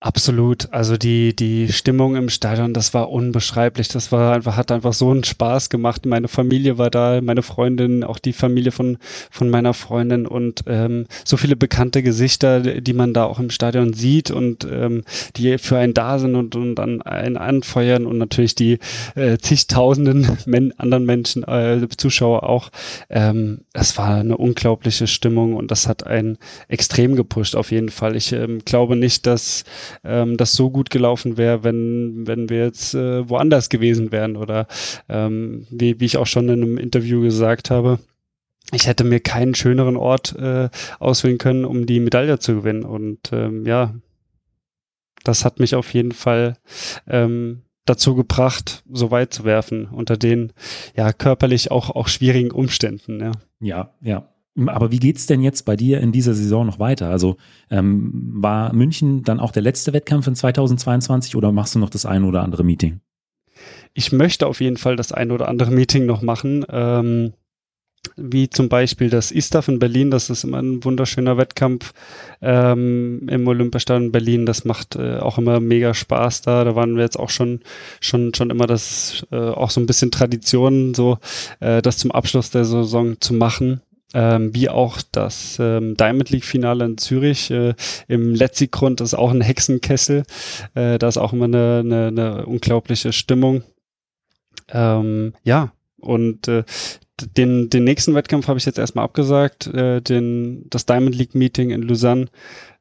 Absolut. Also die, die Stimmung im Stadion, das war unbeschreiblich. Das war einfach, hat einfach so einen Spaß gemacht. Meine Familie war da, meine Freundin, auch die Familie von, von meiner Freundin und ähm, so viele bekannte Gesichter, die man da auch im Stadion sieht und ähm, die für einen da sind und, und dann einen anfeuern und natürlich die äh, zigtausenden Men anderen Menschen, äh, Zuschauer auch. Ähm, es war eine unglaubliche Stimmung und das hat einen extrem gepusht auf jeden Fall. Ich ähm, glaube nicht, dass ähm, das so gut gelaufen wäre, wenn, wenn wir jetzt äh, woanders gewesen wären oder ähm, wie, wie ich auch schon in einem Interview gesagt habe ich hätte mir keinen schöneren Ort äh, auswählen können, um die Medaille zu gewinnen. Und ähm, ja, das hat mich auf jeden Fall ähm, dazu gebracht, so weit zu werfen, unter den ja körperlich auch, auch schwierigen Umständen. Ja, ja. ja. Aber wie geht's denn jetzt bei dir in dieser Saison noch weiter? Also ähm, war München dann auch der letzte Wettkampf in 2022 oder machst du noch das ein oder andere Meeting? Ich möchte auf jeden Fall das ein oder andere Meeting noch machen. Ähm, wie zum Beispiel das ISTAF in Berlin, das ist immer ein wunderschöner Wettkampf ähm, im Olympiastadion Berlin. Das macht äh, auch immer mega Spaß da. Da waren wir jetzt auch schon schon schon immer das äh, auch so ein bisschen Tradition, so äh, das zum Abschluss der Saison zu machen ähm, wie auch das ähm, Diamond League Finale in Zürich äh, im Letzigrund ist auch ein Hexenkessel. Äh, da ist auch immer eine, eine, eine unglaubliche Stimmung. Ähm, ja, und äh, den, den nächsten Wettkampf habe ich jetzt erstmal abgesagt, äh, den, das Diamond League Meeting in Lausanne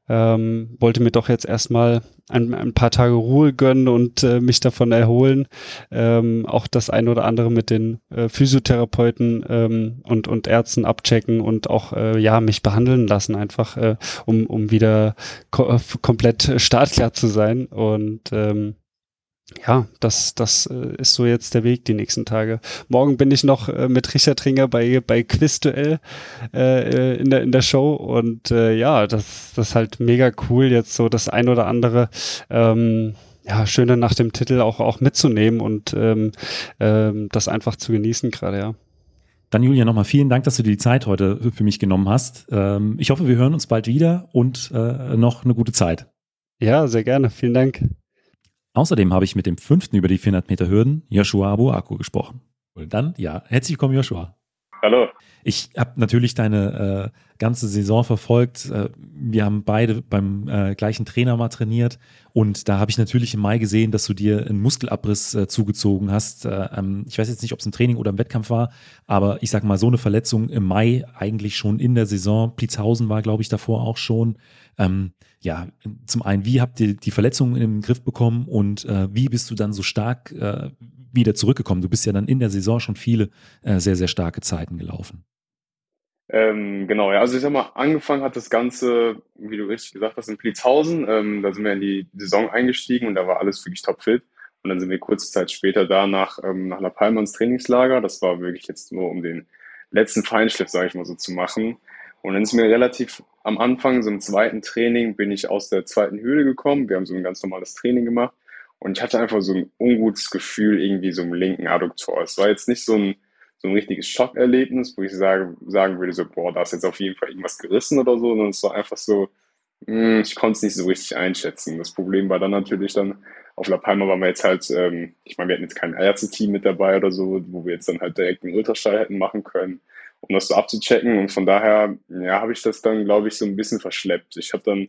ähm, wollte mir doch jetzt erstmal ein, ein paar Tage Ruhe gönnen und äh, mich davon erholen. Ähm, auch das ein oder andere mit den äh, Physiotherapeuten ähm, und, und Ärzten abchecken und auch äh, ja mich behandeln lassen, einfach äh, um, um wieder ko komplett startklar zu sein. Und ähm, ja, das, das äh, ist so jetzt der Weg die nächsten Tage. Morgen bin ich noch äh, mit Richard Ringer bei, bei Quizduell äh, in, der, in der Show und äh, ja, das, das ist halt mega cool, jetzt so das ein oder andere ähm, ja, Schöne nach dem Titel auch, auch mitzunehmen und ähm, ähm, das einfach zu genießen gerade, ja. Dann Julia, nochmal vielen Dank, dass du dir die Zeit heute für mich genommen hast. Ähm, ich hoffe, wir hören uns bald wieder und äh, noch eine gute Zeit. Ja, sehr gerne. Vielen Dank. Außerdem habe ich mit dem fünften über die 400 Meter Hürden, Joshua Abuaku, gesprochen. Und dann, ja, herzlich willkommen, Joshua. Hallo. Ich habe natürlich deine äh, ganze Saison verfolgt. Äh, wir haben beide beim äh, gleichen Trainer mal trainiert und da habe ich natürlich im Mai gesehen, dass du dir einen Muskelabriss äh, zugezogen hast. Äh, ähm, ich weiß jetzt nicht, ob es im Training oder im Wettkampf war, aber ich sage mal, so eine Verletzung im Mai eigentlich schon in der Saison. Plitzhausen war, glaube ich, davor auch schon. Ähm, ja, zum einen, wie habt ihr die Verletzungen im Griff bekommen und äh, wie bist du dann so stark äh, wieder zurückgekommen? Du bist ja dann in der Saison schon viele äh, sehr, sehr starke Zeiten gelaufen. Ähm, genau, ja, also ich sag mal, angefangen hat das Ganze, wie du richtig gesagt hast, in Pliezhausen. Ähm, da sind wir in die Saison eingestiegen und da war alles wirklich topfit. Und dann sind wir kurze Zeit später da nach, ähm, nach La Palma ins Trainingslager. Das war wirklich jetzt nur um den letzten Feinschliff, sage ich mal so, zu machen. Und dann ist mir relativ am Anfang, so im zweiten Training, bin ich aus der zweiten Höhle gekommen. Wir haben so ein ganz normales Training gemacht. Und ich hatte einfach so ein ungutes Gefühl irgendwie so im linken Adduktor. Es war jetzt nicht so ein, so ein richtiges Schockerlebnis, wo ich sage, sagen würde, so, boah, da ist jetzt auf jeden Fall irgendwas gerissen oder so, sondern es war einfach so, mh, hm, ich konnte es nicht so richtig einschätzen. Das Problem war dann natürlich dann, auf La Palma waren wir jetzt halt, ähm, ich meine, wir hatten jetzt kein Ärzteteam mit dabei oder so, wo wir jetzt dann halt direkt einen Ultraschall hätten machen können, um das so abzuchecken. Und von daher, ja, habe ich das dann, glaube ich, so ein bisschen verschleppt. Ich habe dann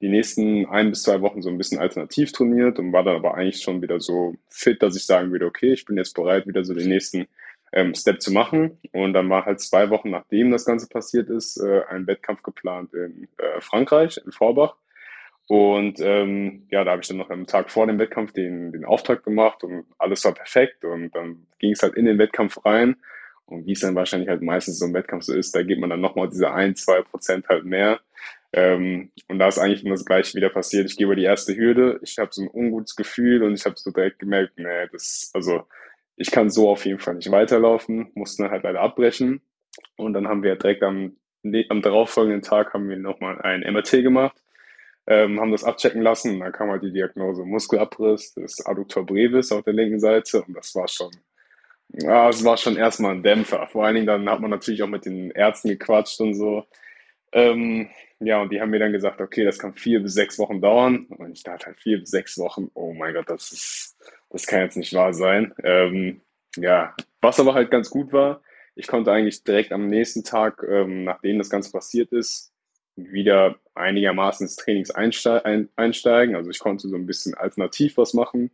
die nächsten ein bis zwei Wochen so ein bisschen alternativ trainiert und war dann aber eigentlich schon wieder so fit, dass ich sagen würde, okay, ich bin jetzt bereit, wieder so den nächsten ähm, Step zu machen. Und dann war halt zwei Wochen nachdem das Ganze passiert ist, äh, ein Wettkampf geplant in äh, Frankreich, in Vorbach. Und ähm, ja, da habe ich dann noch am Tag vor dem Wettkampf den, den Auftrag gemacht und alles war perfekt. Und dann ging es halt in den Wettkampf rein. Und wie es dann wahrscheinlich halt meistens so im Wettkampf so ist, da geht man dann nochmal diese ein, zwei Prozent halt mehr. Ähm, und da ist eigentlich immer das Gleiche wieder passiert. Ich gehe über die erste Hürde, ich habe so ein ungutes Gefühl und ich habe so direkt gemerkt, nee, das, also ich kann so auf jeden Fall nicht weiterlaufen, mussten dann halt leider abbrechen. Und dann haben wir direkt am, am darauffolgenden Tag haben wir nochmal ein MRT gemacht, ähm, haben das abchecken lassen und dann kam halt die Diagnose Muskelabriss des Adduktor brevis auf der linken Seite und das war schon, ja, es war schon erstmal ein Dämpfer. Vor allen Dingen dann hat man natürlich auch mit den Ärzten gequatscht und so. Ähm, ja, und die haben mir dann gesagt, okay, das kann vier bis sechs Wochen dauern. Und ich dachte halt, vier bis sechs Wochen, oh mein Gott, das ist, das kann jetzt nicht wahr sein. Ähm, ja, was aber halt ganz gut war, ich konnte eigentlich direkt am nächsten Tag, ähm, nachdem das Ganze passiert ist, wieder einigermaßen ins Trainings einsteigen. Also ich konnte so ein bisschen alternativ was machen.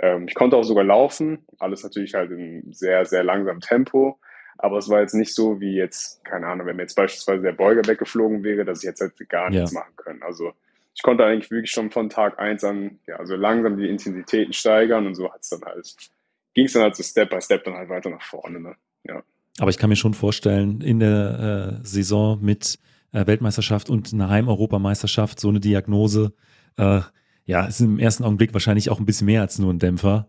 Ähm, ich konnte auch sogar laufen, alles natürlich halt in sehr, sehr langsamem Tempo. Aber es war jetzt nicht so wie jetzt, keine Ahnung, wenn mir jetzt beispielsweise der Beuger weggeflogen wäre, dass ich jetzt halt gar nichts ja. machen können. Also ich konnte eigentlich wirklich schon von Tag eins an, ja, also langsam die Intensitäten steigern und so hat es dann halt, ging es dann halt so Step by Step dann halt weiter nach vorne. Ne? Ja. Aber ich kann mir schon vorstellen, in der äh, Saison mit äh, Weltmeisterschaft und einer Heim-Europameisterschaft so eine Diagnose, äh, ja, ist im ersten Augenblick wahrscheinlich auch ein bisschen mehr als nur ein Dämpfer.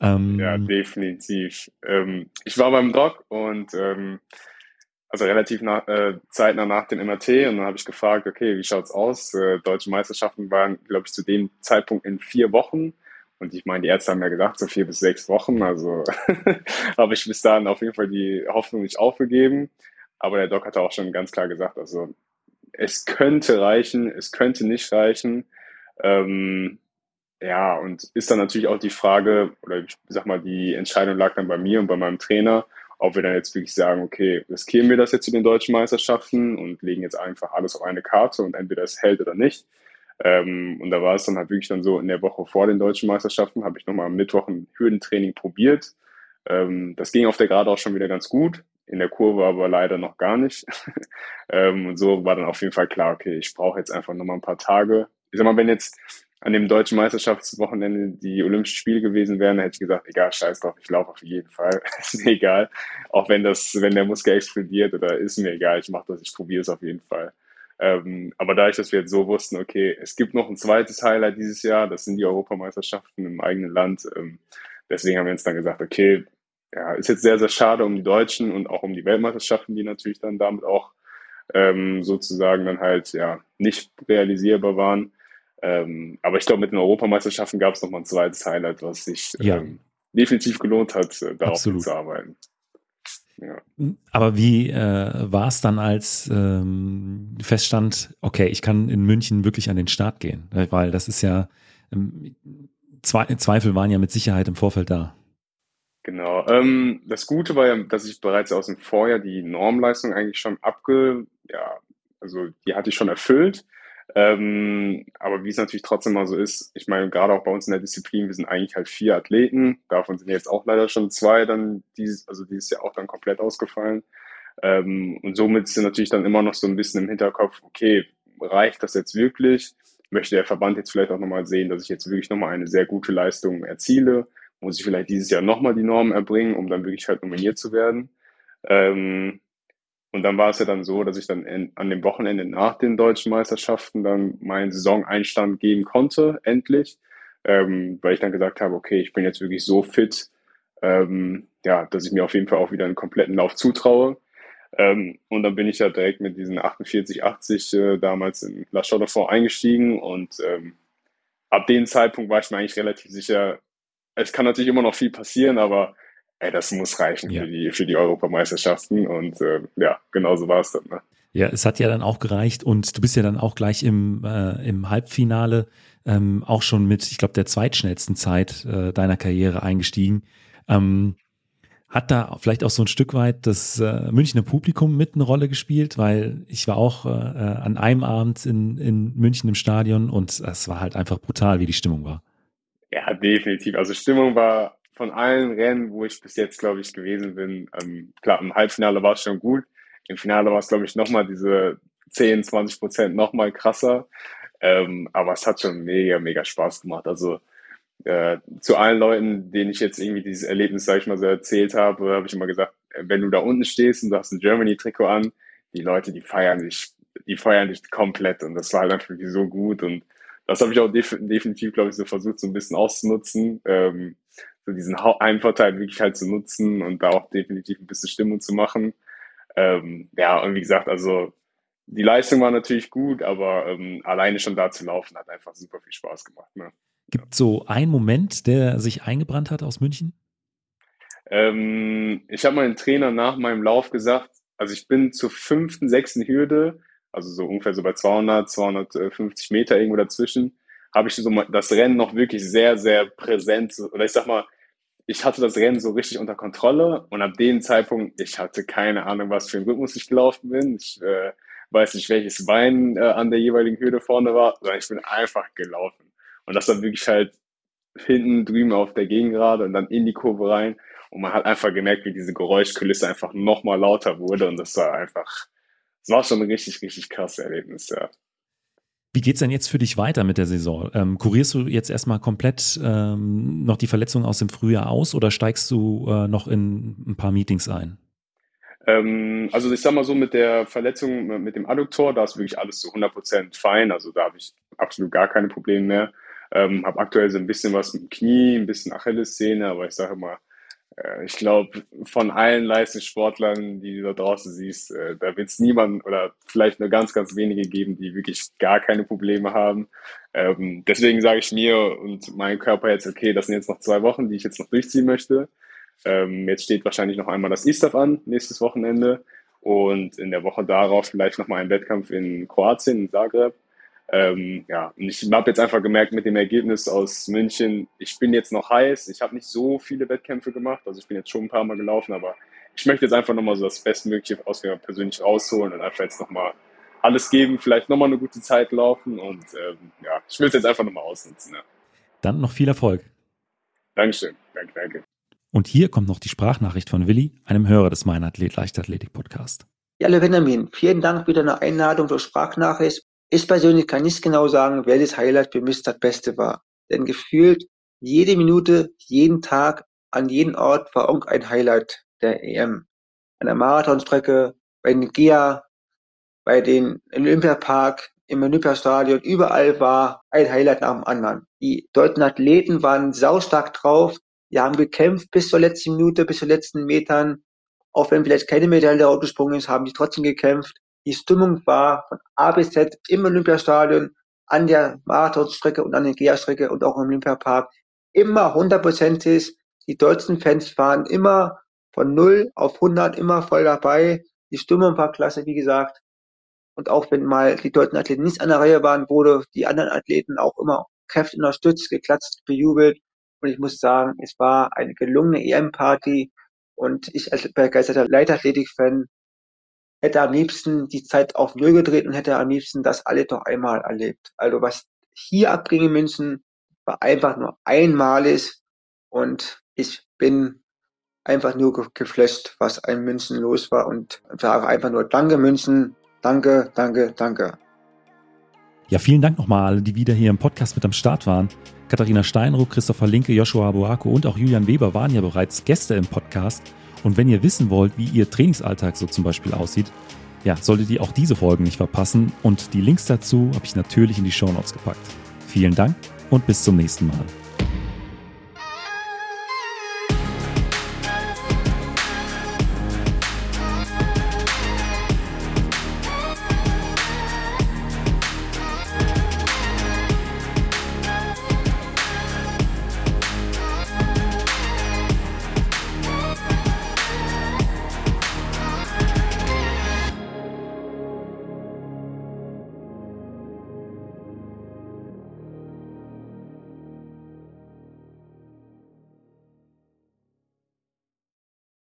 Ähm, ja, definitiv. Ähm, ich war beim Doc und ähm, also relativ nach, äh, zeitnah nach dem MRT und dann habe ich gefragt, okay, wie schaut's aus? Äh, Deutsche Meisterschaften waren, glaube ich, zu dem Zeitpunkt in vier Wochen. Und ich meine, die Ärzte haben ja gesagt, so vier bis sechs Wochen. Also habe ich bis dahin auf jeden Fall die Hoffnung nicht aufgegeben. Aber der Doc hatte auch schon ganz klar gesagt, also es könnte reichen, es könnte nicht reichen. Ähm, ja, und ist dann natürlich auch die Frage, oder ich sag mal, die Entscheidung lag dann bei mir und bei meinem Trainer, ob wir dann jetzt wirklich sagen, okay, riskieren wir das jetzt zu den deutschen Meisterschaften und legen jetzt einfach alles auf eine Karte und entweder es hält oder nicht. Ähm, und da war es dann halt wirklich dann so, in der Woche vor den deutschen Meisterschaften habe ich nochmal am Mittwoch ein Hürdentraining probiert. Ähm, das ging auf der Gerade auch schon wieder ganz gut, in der Kurve aber leider noch gar nicht. ähm, und so war dann auf jeden Fall klar, okay, ich brauche jetzt einfach nochmal ein paar Tage. Ich sag mal, wenn jetzt an dem deutschen Meisterschaftswochenende die Olympischen Spiele gewesen wären, hätte ich gesagt, egal, scheiß drauf, ich laufe auf jeden Fall. ist mir egal. Auch wenn das, wenn der Muskel explodiert oder ist mir egal, ich mache das, ich probiere es auf jeden Fall. Ähm, aber dadurch, dass wir jetzt so wussten, okay, es gibt noch ein zweites Highlight dieses Jahr, das sind die Europameisterschaften im eigenen Land. Ähm, deswegen haben wir uns dann gesagt, okay, ja, ist jetzt sehr, sehr schade um die Deutschen und auch um die Weltmeisterschaften, die natürlich dann damit auch ähm, sozusagen dann halt ja nicht realisierbar waren. Ähm, aber ich glaube, mit den Europameisterschaften gab es nochmal ein zweites Highlight, was sich ja. ähm, definitiv gelohnt hat, äh, darauf Absolut. zu arbeiten. Ja. Aber wie äh, war es dann, als ähm, feststand, okay, ich kann in München wirklich an den Start gehen? Weil das ist ja, ähm, Zwe Zweifel waren ja mit Sicherheit im Vorfeld da. Genau. Ähm, das Gute war ja, dass ich bereits aus dem Vorjahr die Normleistung eigentlich schon abge, ja, also die hatte ich schon erfüllt. Ähm, aber wie es natürlich trotzdem mal so ist, ich meine, gerade auch bei uns in der Disziplin, wir sind eigentlich halt vier Athleten, davon sind jetzt auch leider schon zwei dann dieses, also dieses Jahr auch dann komplett ausgefallen. Ähm, und somit ist natürlich dann immer noch so ein bisschen im Hinterkopf, okay, reicht das jetzt wirklich? Möchte der Verband jetzt vielleicht auch nochmal sehen, dass ich jetzt wirklich nochmal eine sehr gute Leistung erziele? Muss ich vielleicht dieses Jahr nochmal die Norm erbringen, um dann wirklich halt nominiert zu werden? Ähm, und dann war es ja dann so, dass ich dann in, an dem Wochenende nach den deutschen Meisterschaften dann meinen Saisoneinstand geben konnte, endlich, ähm, weil ich dann gesagt habe, okay, ich bin jetzt wirklich so fit, ähm, ja, dass ich mir auf jeden Fall auch wieder einen kompletten Lauf zutraue. Ähm, und dann bin ich ja direkt mit diesen 48, 80 äh, damals in La Chaux de eingestiegen und ähm, ab dem Zeitpunkt war ich mir eigentlich relativ sicher, es kann natürlich immer noch viel passieren, aber ey, das muss reichen ja. für, die, für die Europameisterschaften und äh, ja, genau so war es dann. Ne? Ja, es hat ja dann auch gereicht und du bist ja dann auch gleich im, äh, im Halbfinale ähm, auch schon mit, ich glaube, der zweitschnellsten Zeit äh, deiner Karriere eingestiegen. Ähm, hat da vielleicht auch so ein Stück weit das äh, Münchner Publikum mit eine Rolle gespielt, weil ich war auch äh, äh, an einem Abend in, in München im Stadion und es war halt einfach brutal, wie die Stimmung war. Ja, definitiv. Also Stimmung war von allen Rennen, wo ich bis jetzt, glaube ich, gewesen bin, ähm, klar, im Halbfinale war es schon gut. Im Finale war es, glaube ich, nochmal diese 10, 20 Prozent nochmal krasser. Ähm, aber es hat schon mega, mega Spaß gemacht. Also äh, zu allen Leuten, denen ich jetzt irgendwie dieses Erlebnis, sag ich mal, so erzählt habe, habe ich immer gesagt, wenn du da unten stehst und du hast ein Germany-Trikot an, die Leute, die feiern dich, die feiern dich komplett und das war halt einfach so gut und das habe ich auch def definitiv, glaube ich, so versucht, so ein bisschen auszunutzen, ähm, so diesen Heimvorteil wirklich halt zu nutzen und da auch definitiv ein bisschen Stimmung zu machen. Ähm, ja, und wie gesagt, also die Leistung war natürlich gut, aber ähm, alleine schon da zu laufen hat einfach super viel Spaß gemacht. Ne? Gibt so einen Moment, der sich eingebrannt hat aus München? Ähm, ich habe meinem Trainer nach meinem Lauf gesagt, also ich bin zur fünften, sechsten Hürde, also so ungefähr so bei 200, 250 Meter irgendwo dazwischen, habe ich so das Rennen noch wirklich sehr, sehr präsent. Oder ich sag mal, ich hatte das Rennen so richtig unter Kontrolle und ab dem Zeitpunkt, ich hatte keine Ahnung, was für ein Rhythmus ich gelaufen bin. Ich äh, weiß nicht, welches Bein äh, an der jeweiligen Hürde vorne war, sondern ich bin einfach gelaufen. Und das dann wirklich halt hinten drüben auf der Gegengrade und dann in die Kurve rein. Und man hat einfach gemerkt, wie diese Geräuschkulisse einfach nochmal lauter wurde. Und das war einfach, das war schon ein richtig, richtig krasses Erlebnis, ja. Wie geht's denn jetzt für dich weiter mit der Saison? Ähm, kurierst du jetzt erstmal komplett ähm, noch die Verletzung aus dem Frühjahr aus oder steigst du äh, noch in ein paar Meetings ein? Ähm, also ich sag mal so, mit der Verletzung mit dem Adduktor, da ist wirklich alles zu 100% fein. Also da habe ich absolut gar keine Probleme mehr. Ähm, habe aktuell so ein bisschen was mit dem Knie, ein bisschen Achillessehne, aber ich sage mal, äh, ich glaube, von allen Leistungssportlern, die du da draußen siehst, äh, da wird es niemanden oder vielleicht nur ganz, ganz wenige geben, die wirklich gar keine Probleme haben. Ähm, deswegen sage ich mir und meinem Körper jetzt, okay, das sind jetzt noch zwei Wochen, die ich jetzt noch durchziehen möchte. Ähm, jetzt steht wahrscheinlich noch einmal das ISTAF an, nächstes Wochenende. Und in der Woche darauf vielleicht nochmal ein Wettkampf in Kroatien, in Zagreb. Ähm, ja, und ich habe jetzt einfach gemerkt mit dem Ergebnis aus München, ich bin jetzt noch heiß. Ich habe nicht so viele Wettkämpfe gemacht, also ich bin jetzt schon ein paar Mal gelaufen, aber ich möchte jetzt einfach nochmal so das Bestmögliche aus mir persönlich rausholen und einfach jetzt nochmal alles geben, vielleicht nochmal eine gute Zeit laufen und ähm, ja, ich will es jetzt einfach nochmal ausnutzen. Ja. Dann noch viel Erfolg. Dankeschön, danke, danke. Und hier kommt noch die Sprachnachricht von Willi, einem Hörer des Mein Athlet Leichtathletik Podcast. Ja, hallo Benjamin, vielen Dank für deine Einladung zur Sprachnachricht. Ich persönlich kann nicht genau sagen, welches Highlight für mich das Beste war. Denn gefühlt jede Minute, jeden Tag, an jedem Ort war irgendein Highlight der EM. An der Marathonstrecke, bei den GIA, bei den Olympiapark, im Olympiastadion, überall war ein Highlight nach dem anderen. Die deutschen Athleten waren saustark drauf, die haben gekämpft bis zur letzten Minute, bis zur letzten Metern. Auch wenn vielleicht keine Medaille rausgesprungen ist, haben die trotzdem gekämpft. Die Stimmung war von A bis Z im Olympiastadion, an der Marathonstrecke und an der GEA-Strecke und auch im Olympiapark immer hundertprozentig. Die deutschen Fans waren immer von 0 auf 100 immer voll dabei. Die Stimmung war klasse, wie gesagt. Und auch wenn mal die deutschen Athleten nicht an der Reihe waren, wurde die anderen Athleten auch immer kräftig unterstützt, geklatscht, bejubelt. Und ich muss sagen, es war eine gelungene EM-Party. Und ich als begeisterter Leichtathletik-Fan hätte am liebsten die Zeit auf Null gedreht und hätte am liebsten das alle doch einmal erlebt. Also was hier abging in München, war einfach nur einmalig und ich bin einfach nur geflasht, was in München los war und sage einfach nur Danke München, danke, danke, danke. Ja, vielen Dank nochmal alle, die wieder hier im Podcast mit am Start waren. Katharina Steinruck, Christopher Linke, Joshua Boako und auch Julian Weber waren ja bereits Gäste im Podcast. Und wenn ihr wissen wollt, wie ihr Trainingsalltag so zum Beispiel aussieht, ja, solltet ihr auch diese Folgen nicht verpassen. Und die Links dazu habe ich natürlich in die Show Notes gepackt. Vielen Dank und bis zum nächsten Mal.